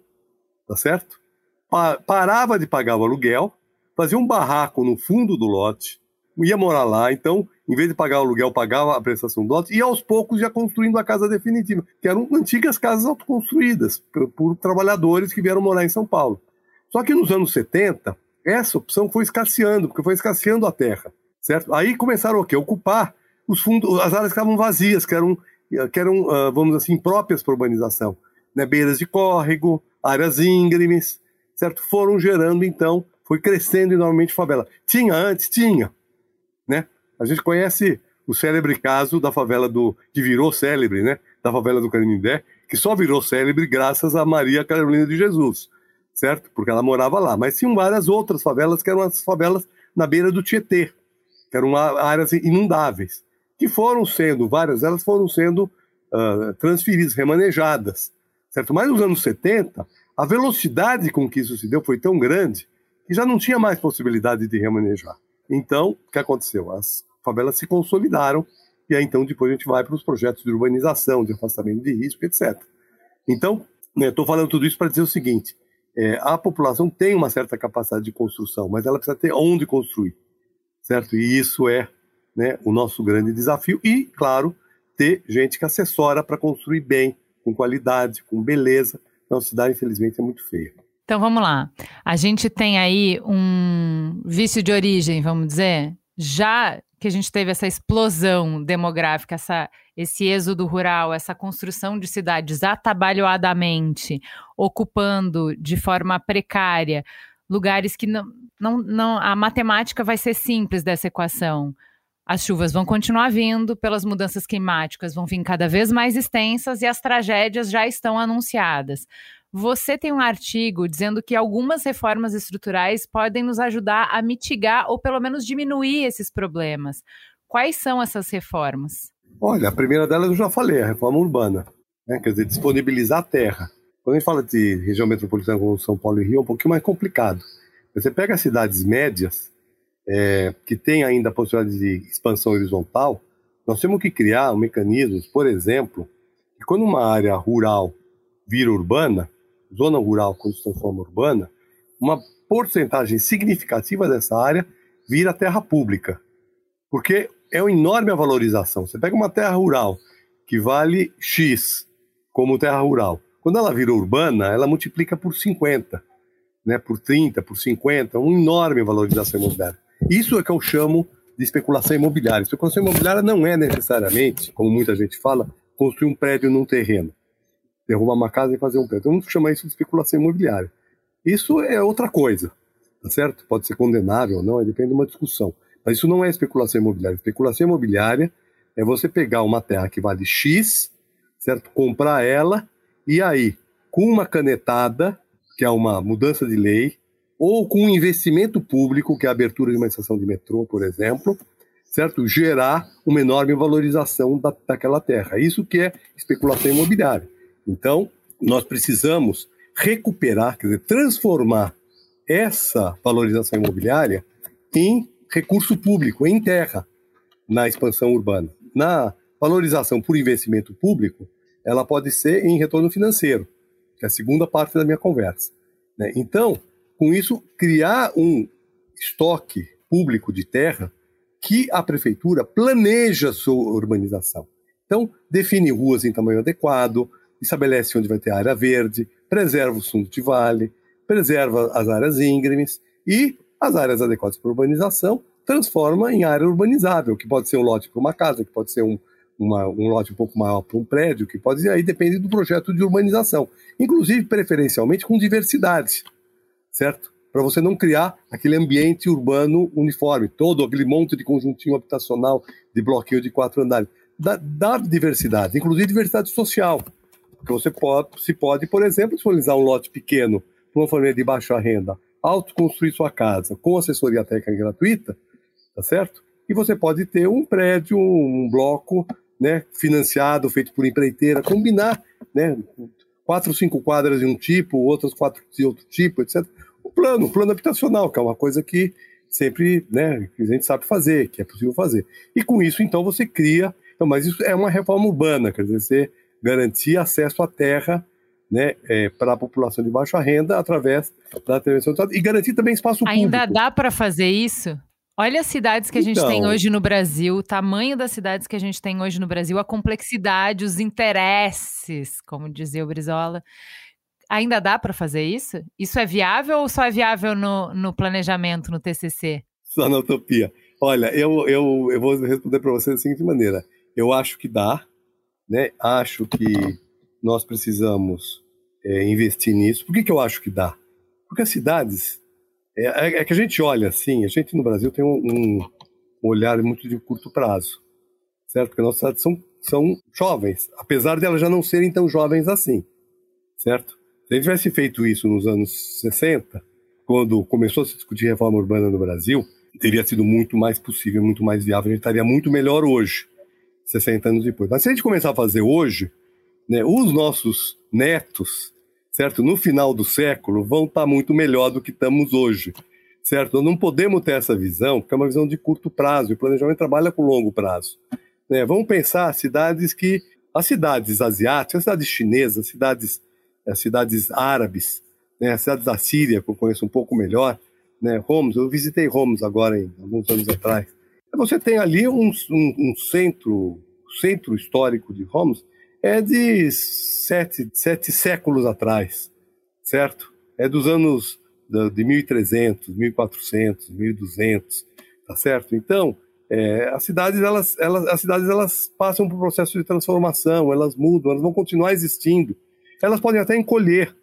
tá certo? Pa parava de pagar o aluguel, fazia um barraco no fundo do lote, ia morar lá, então, em vez de pagar o aluguel, pagava a prestação do lote, e aos poucos já construindo a casa definitiva, que eram antigas casas autoconstruídas por, por trabalhadores que vieram morar em São Paulo. Só que nos anos 70, essa opção foi escasseando, porque foi escasseando a terra certo? Aí começaram o quê? Ocupar os fundos, as áreas que estavam vazias, que eram, que eram uh, vamos assim, próprias para urbanização, né? Beiras de córrego, áreas íngremes, certo? Foram gerando, então, foi crescendo enormemente favela. Tinha antes? Tinha? A gente conhece o célebre caso da favela do, que virou célebre, né? Da favela do Canindé, que só virou célebre graças a Maria Carolina de Jesus, certo? Porque ela morava lá. Mas tinham várias outras favelas que eram as favelas na beira do Tietê, que eram áreas inundáveis, que foram sendo, várias delas foram sendo uh, transferidas, remanejadas, certo? Mas nos anos 70, a velocidade com que isso se deu foi tão grande que já não tinha mais possibilidade de remanejar. Então, o que aconteceu? As favelas se consolidaram e aí então depois a gente vai para os projetos de urbanização, de afastamento de risco, etc. Então, estou né, falando tudo isso para dizer o seguinte: é, a população tem uma certa capacidade de construção, mas ela precisa ter onde construir certo? E isso é né, o nosso grande desafio. E, claro, ter gente que assessora para construir bem, com qualidade, com beleza. Nossa cidade, infelizmente, é muito feia. Então vamos lá. A gente tem aí um vício de origem, vamos dizer, já que a gente teve essa explosão demográfica, essa, esse êxodo rural, essa construção de cidades atabalhoadamente, ocupando de forma precária lugares que não, não, não, a matemática vai ser simples dessa equação. As chuvas vão continuar vindo, pelas mudanças climáticas vão vir cada vez mais extensas e as tragédias já estão anunciadas. Você tem um artigo dizendo que algumas reformas estruturais podem nos ajudar a mitigar ou pelo menos diminuir esses problemas. Quais são essas reformas? Olha, a primeira delas eu já falei, a reforma urbana. Né? Quer dizer, disponibilizar terra. Quando a gente fala de região metropolitana como São Paulo e Rio, é um pouquinho mais complicado. Você pega cidades médias, é, que têm ainda a possibilidade de expansão horizontal, nós temos que criar mecanismos, por exemplo, que quando uma área rural vira urbana, zona rural quando se transforma urbana, uma porcentagem significativa dessa área vira terra pública. Porque é uma enorme valorização. Você pega uma terra rural que vale X como terra rural, Quando ela vira urbana, ela multiplica por 50, né, por 30, por 50, uma enorme valorização imobiliária. Isso é que eu chamo de especulação imobiliária. Especulação imobiliária não é necessariamente, como muita gente fala, construir um prédio num terreno, derrubar uma casa e fazer um prédio. Eu não chamo isso de especulação imobiliária. Isso é outra coisa, tá certo? Pode ser condenável ou não, depende de uma discussão. Mas isso não é especulação imobiliária. Especulação imobiliária é você pegar uma terra que vale X, certo? Comprar ela e aí, com uma canetada, que é uma mudança de lei, ou com um investimento público, que é a abertura de uma estação de metrô, por exemplo, certo? Gerar uma enorme valorização da, daquela terra. Isso que é especulação imobiliária. Então, nós precisamos recuperar, quer dizer, transformar essa valorização imobiliária em recurso público, em terra, na expansão urbana. Na valorização por investimento público, ela pode ser em retorno financeiro, que é a segunda parte da minha conversa. Né? Então, com isso, criar um estoque público de terra que a prefeitura planeja sua urbanização. Então, define ruas em tamanho adequado, estabelece onde vai ter área verde, preserva os fundos de vale, preserva as áreas íngremes e as áreas adequadas para urbanização transforma em área urbanizável, que pode ser um lote para uma casa, que pode ser um, uma, um lote um pouco maior para um prédio, que pode ser, aí depende do projeto de urbanização. Inclusive, preferencialmente com diversidade, certo? Para você não criar aquele ambiente urbano uniforme, todo aquele monte de conjuntinho habitacional de bloqueio de quatro andares. Dá diversidade, inclusive diversidade social. Porque você pode, se pode, por exemplo, disponibilizar um lote pequeno para uma família de baixa renda, autoconstruir sua casa com assessoria técnica gratuita, tá certo? E você pode ter um prédio, um bloco né, financiado, feito por empreiteira, combinar, né, quatro, cinco quadras de um tipo, outras quatro de outro tipo, etc. O plano, o plano habitacional, que é uma coisa que sempre, né, que a gente sabe fazer, que é possível fazer. E com isso, então, você cria, então, mas isso é uma reforma urbana, quer dizer, você garantir acesso à terra, né, é, para a população de baixa renda através da intervenção do Estado e garantir também espaço Ainda público. dá para fazer isso? Olha as cidades que a gente tem Então. hoje no Brasil, o tamanho das cidades que a gente tem hoje no Brasil, a complexidade, os interesses, como dizia o Brizola. Ainda dá para fazer isso? Isso é viável ou só é viável no, no planejamento, no TCC? Só na utopia. Olha, eu, eu, eu vou responder para você da seguinte maneira. Eu acho que dá, né? Acho que nós precisamos é, investir nisso. Por que, que eu acho que dá? Porque as cidades. É, é- é que a gente olha assim, a gente no Brasil tem um, um olhar muito de curto prazo, certo? Porque nossas cidades são, são jovens, apesar de elas já não serem tão jovens assim, certo? Se a gente tivesse feito isso nos anos 60, quando começou a se discutir reforma urbana no Brasil, teria sido muito mais possível, muito mais viável, a gente estaria muito melhor hoje, 60 anos depois. Mas se a gente começar a fazer hoje, né, os nossos netos, certo, no final do século, vão estar muito melhor do que estamos hoje, certo? Não podemos ter essa visão, porque é uma visão de curto prazo, e o planejamento trabalha com longo prazo. né? Vamos pensar cidades que, as cidades asiáticas, as cidades chinesas, as cidades, as cidades árabes, né, as cidades da Síria, que eu conheço um pouco melhor, né, Homs, eu visitei Homs agora, em, alguns anos atrás. Você tem ali um, um, um centro, centro histórico de Homs, é de sete, sete séculos atrás, certo? É dos anos de 1300, 1400, 1200, tá certo? Então, é, as cidades elas, elas, as cidades elas passam por um processo de transformação, elas mudam, elas vão continuar existindo. Elas podem até encolher,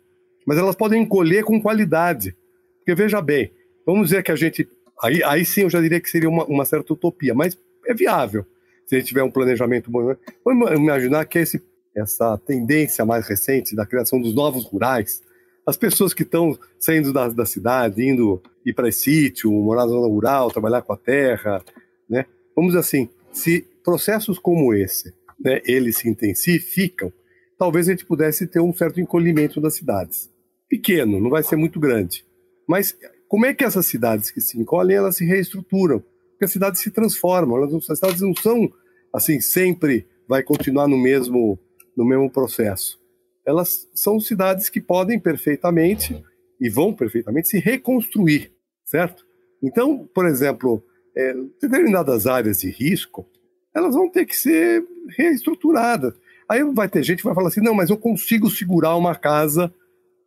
mas elas podem encolher com qualidade. Porque veja bem, vamos dizer que a gente. Aí, aí sim eu já diria que seria uma, uma certa utopia, mas é viável se a gente tiver um planejamento bom. Vamos imaginar que esse, essa tendência mais recente da criação dos novos rurais, as pessoas que estão saindo da, da cidade, indo ir para sítio, morar na zona rural, trabalhar com a terra, né? Vamos dizer assim, se processos como esse, né, eles se intensificam, talvez a gente pudesse ter um certo encolhimento das cidades. Pequeno, não vai ser muito grande. Mas como é que essas cidades que se encolhem, elas se reestruturam? Porque as cidades se transformam, elas, as cidades não são assim sempre vai continuar no mesmo no mesmo processo. Elas são cidades que podem perfeitamente e vão perfeitamente se reconstruir, certo? Então, por exemplo, é, determinadas áreas de risco, elas vão ter que ser reestruturadas. Aí vai ter gente que vai falar assim: não, mas eu consigo segurar uma casa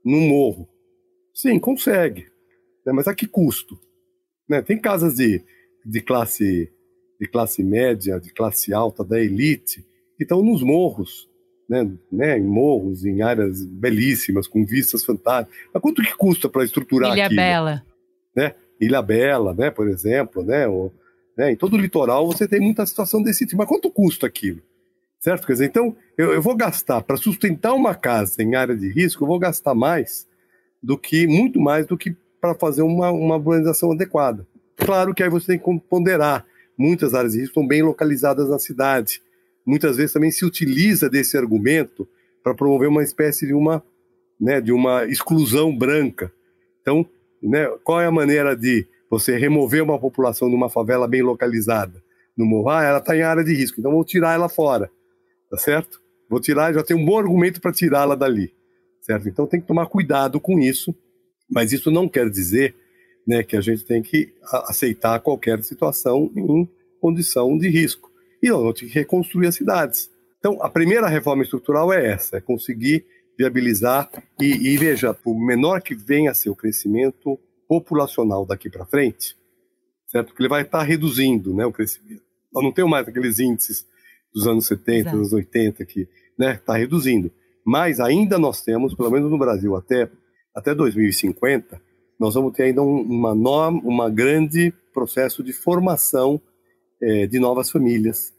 no morro. Sim, consegue. Né? Mas a que custo? Né? Tem casas de, de, classe, de classe média, de classe alta, da elite, que estão nos morros. Né, né, em morros, em áreas belíssimas, com vistas fantásticas. Mas quanto que custa para estruturar Ilha aquilo? Bela. Né? Ilha Bela, né, por exemplo, né, ou, né, em todo o litoral você tem muita situação desse tipo. Mas quanto custa aquilo? Certo? Quer dizer, então, eu, eu vou gastar, para sustentar uma casa em área de risco, eu vou gastar mais do que, muito mais do que para fazer uma, uma urbanização adequada. Claro que aí você tem que ponderar. Muitas áreas de risco estão bem localizadas na cidade. Muitas vezes também se utiliza desse argumento para promover uma espécie de uma, né, de uma exclusão branca. Então, né, qual é a maneira de você remover uma população de uma favela bem localizada? No morro, ela está em área de risco, então vou tirar ela fora tá certo? Vou tirar, já tem um bom argumento para tirá-la dali, certo? Então tem que tomar cuidado com isso, mas isso não quer dizer né, que a gente tem que aceitar qualquer situação em condição de risco. E não, tem que reconstruir as cidades. Então, a primeira reforma estrutural é essa, é conseguir viabilizar e, e veja, por menor que venha a ser o crescimento populacional daqui para frente, certo? Porque ele vai estar tá reduzindo né, o crescimento. Nós não temos mais aqueles índices dos anos 70, Exato. anos 80, que está né, tá reduzindo. Mas ainda nós temos, pelo menos no Brasil, até, até 2050, nós vamos ter ainda um, uma, grande processo de formação é, de novas famílias.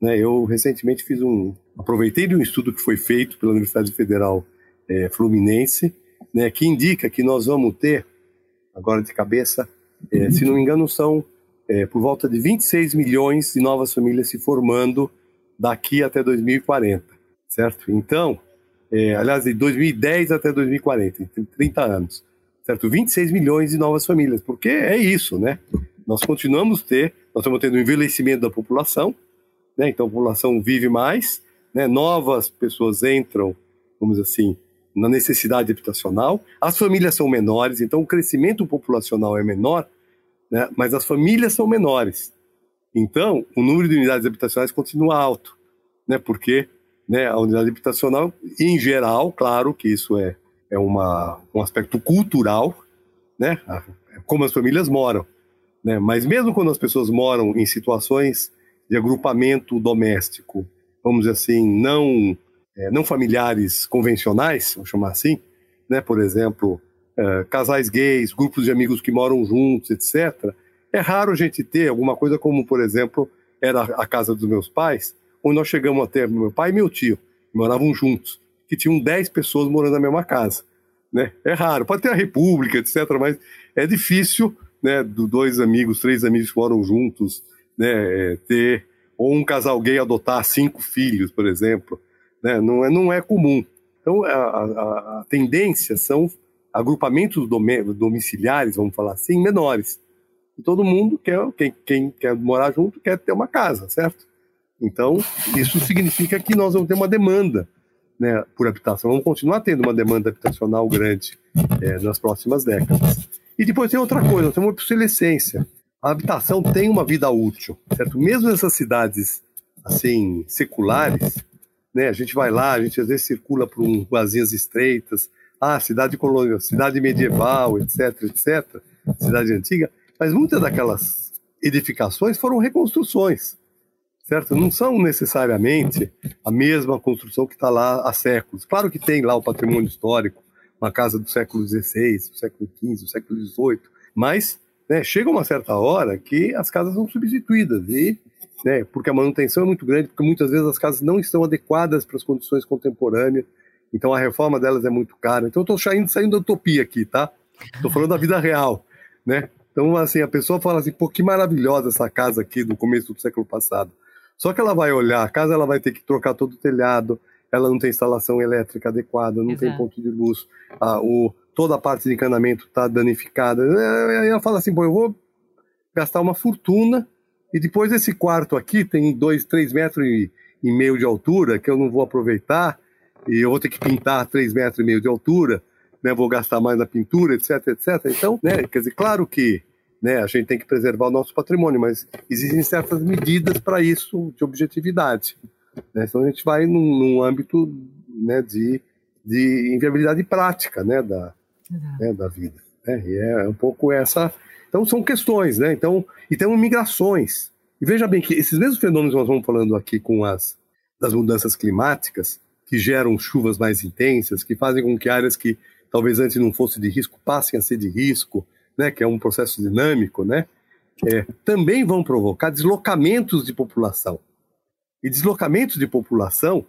Né? Eu recentemente fiz um, aproveitei de um estudo que foi feito pela Universidade Federal é, Fluminense, né, que indica que nós vamos ter, agora de cabeça, é, se não me engano, são por volta de 26 milhões de novas famílias se formando daqui até 2040, certo? Então, é, aliás, de 2010 até 2040, tem 30 anos, certo? 26 milhões de novas famílias, porque é isso, né? Nós continuamos ter, nós estamos tendo um envelhecimento da população, né? Então a população vive mais, né? Novas pessoas entram, vamos dizer assim, na necessidade habitacional. As famílias são menores, então o crescimento populacional é menor, né? Mas as famílias são menores. Então, o número de unidades habitacionais continua alto, né? Porque né, a unidade habitacional, em geral, claro que isso é, é uma, um aspecto cultural, né? Como as famílias moram, né? Mas mesmo quando as pessoas moram em situações de agrupamento doméstico, vamos dizer assim, não é, não familiares convencionais, vamos chamar assim, né? Por exemplo, é, casais gays, grupos de amigos que moram juntos, etc é raro a gente ter alguma coisa como, por exemplo, era a casa dos meus pais, onde nós chegamos até meu pai e meu tio, moravam juntos, que tinham 10 pessoas morando na mesma casa. Né? É raro, pode ter a república, etc., mas é difícil, né, do dois amigos, três amigos que moram juntos, né, é, ter, ou um casal gay adotar cinco filhos, por exemplo, né, não, é, não é comum. Então, a, a, a tendência são agrupamentos domiciliares, vamos falar assim, menores. E todo mundo quer, quem, quem quer morar junto quer ter uma casa, certo? Então, isso significa que nós vamos ter uma demanda né, por habitação. Vamos continuar tendo uma demanda habitacional grande é, nas próximas décadas. E depois tem outra coisa, tem uma obsolescência. A habitação tem uma vida útil, certo? Mesmo nessas cidades, assim, seculares, né, a gente vai lá, a gente às vezes circula por um, ruazinhas estreitas, ah, cidade colonial, cidade medieval, etc, etc, cidade antiga, mas muitas daquelas edificações foram reconstruções, certo? Não são necessariamente a mesma construção que está lá há séculos. Claro que tem lá o patrimônio histórico, uma casa do século XVI, do século XV, do século XVIII, mas né, chega uma certa hora que as casas são substituídas e né, porque a manutenção é muito grande, porque muitas vezes as casas não estão adequadas para as condições contemporâneas, então a reforma delas é muito cara. Então eu estou saindo, saindo da utopia aqui, tá? Estou falando da vida real, né? Então, assim, a pessoa fala assim, pô, que maravilhosa essa casa aqui do começo do século passado. Só que ela vai olhar, a casa ela vai ter que trocar todo o telhado, ela não tem instalação elétrica adequada, não Exato. tem ponto de luz, a, o, toda a parte de encanamento está danificada. Aí ela fala assim, pô, eu vou gastar uma fortuna e depois esse quarto aqui tem dois, três metros e, e meio de altura que eu não vou aproveitar e eu vou ter que pintar três metros e meio de altura, né, vou gastar mais na pintura, etc, etc. Então, né, quer dizer, claro que né? A gente tem que preservar o nosso patrimônio, mas existem certas medidas para isso de objetividade. Né? Então a gente vai num, num âmbito né, de, de inviabilidade prática né, da, né, da vida. Né? E é um pouco essa. Então são questões, né? Então, e tem migrações. E veja bem que esses mesmos fenômenos que nós vamos falando aqui com as das mudanças climáticas, que geram chuvas mais intensas, que fazem com que áreas que talvez antes não fossem de risco passem a ser de risco, né? Que é um processo dinâmico, né? É, também vão provocar deslocamentos de população. E deslocamentos de população,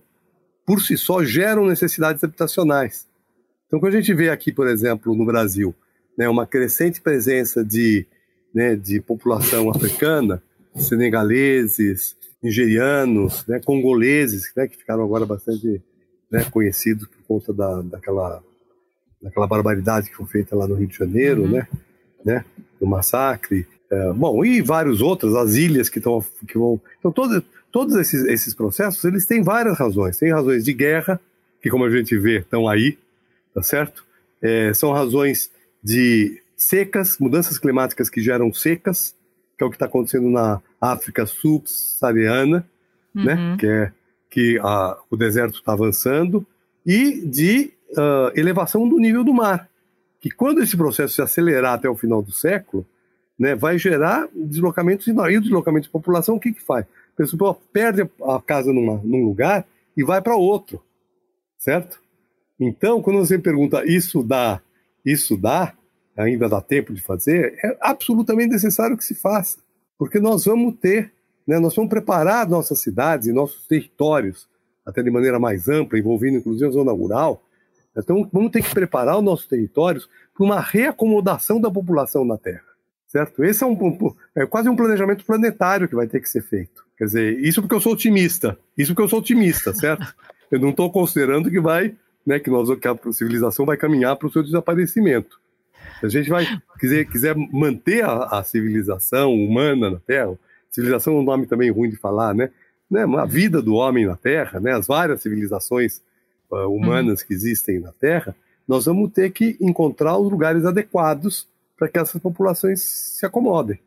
por si só, geram necessidades habitacionais. Então, quando a gente vê aqui, por exemplo, no Brasil, né, uma crescente presença de, né, de população africana, senegaleses, nigerianos, né, congoleses, né, que ficaram agora bastante né, conhecidos por conta da, daquela, daquela barbaridade que foi feita lá no Rio de Janeiro, uhum. né, né, do massacre. É, bom, e vários outros, as ilhas que, estão que vão... Então, todos, todos esses, esses processos, eles têm várias razões. Tem razões de guerra, que como a gente vê, estão aí, tá certo? É, são razões de secas, mudanças climáticas que geram secas, que é o que está acontecendo na África subsaariana, né? uhum. né? Que é que a, o deserto está avançando, e de uh, elevação do nível do mar, que quando esse processo se acelerar até o final do século, né, vai gerar deslocamentos e o deslocamento de população, o que que faz? A pessoa perde a casa numa, num lugar e vai para outro, certo? Então, quando você pergunta isso dá, isso dá, ainda dá tempo de fazer, é absolutamente necessário que se faça, porque nós vamos ter, né, nós vamos preparar nossas cidades e nossos territórios, até de maneira mais ampla, envolvendo inclusive a zona rural, então vamos ter que preparar os nossos territórios para uma reacomodação da população na Terra certo? Esse é, um, é quase um planejamento planetário que vai ter que ser feito. Quer dizer, isso porque eu sou otimista, isso porque eu sou otimista, certo? [LAUGHS] Eu não estou considerando que vai, né, que, nós, que a civilização vai caminhar para o seu desaparecimento. Se a gente vai quiser, quiser manter a, a, civilização humana na Terra, civilização é um nome também ruim de falar, né? né? A vida do homem na Terra, né? As várias civilizações uh, humanas que existem na Terra, nós vamos ter que encontrar os lugares adequados para que essas populações se acomodem.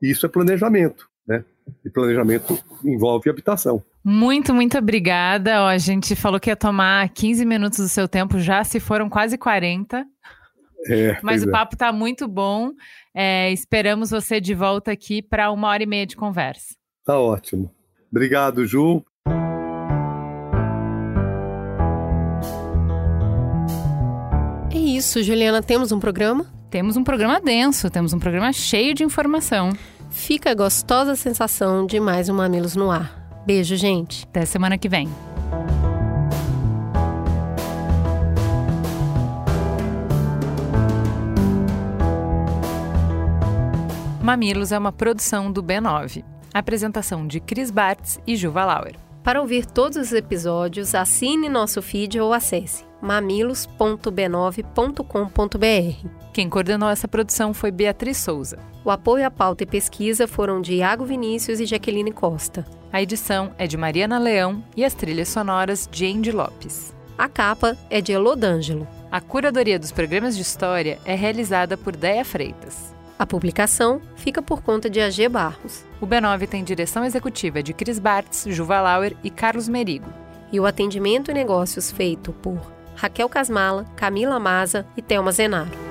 E isso é planejamento, né? E planejamento envolve habitação. Muito, muito obrigada. Ó, a gente falou que ia tomar 15 minutos do seu tempo, já se foram quase 40. É, Mas o é. papo está muito bom. É, esperamos você de volta aqui para uma hora e meia de conversa. Tá ótimo. Obrigado, Ju. Isso, Juliana. Temos um programa? Temos um programa denso, temos um programa cheio de informação. Fica a gostosa sensação de mais um Mamilos no ar. Beijo, gente. Até semana que vem. Mamilos é uma produção do B9. Apresentação de Cris Bartz e Juva Lauer. Para ouvir todos os episódios, assine nosso feed ou acesse mamilos.b9.com.br. Quem coordenou essa produção foi Beatriz Souza. O apoio à pauta e pesquisa foram de Iago Vinícius e Jaqueline Costa. A edição é de Mariana Leão e as trilhas sonoras de Andy Lopes. A capa é de Elodângelo. A curadoria dos programas de história é realizada por Deia Freitas. A publicação fica por conta de AG Barros. O B9 tem direção executiva de Cris Bartz, Juva Lauer e Carlos Merigo. E o atendimento e negócios feito por Raquel Casmala, Camila Maza e Thelma Zenaro.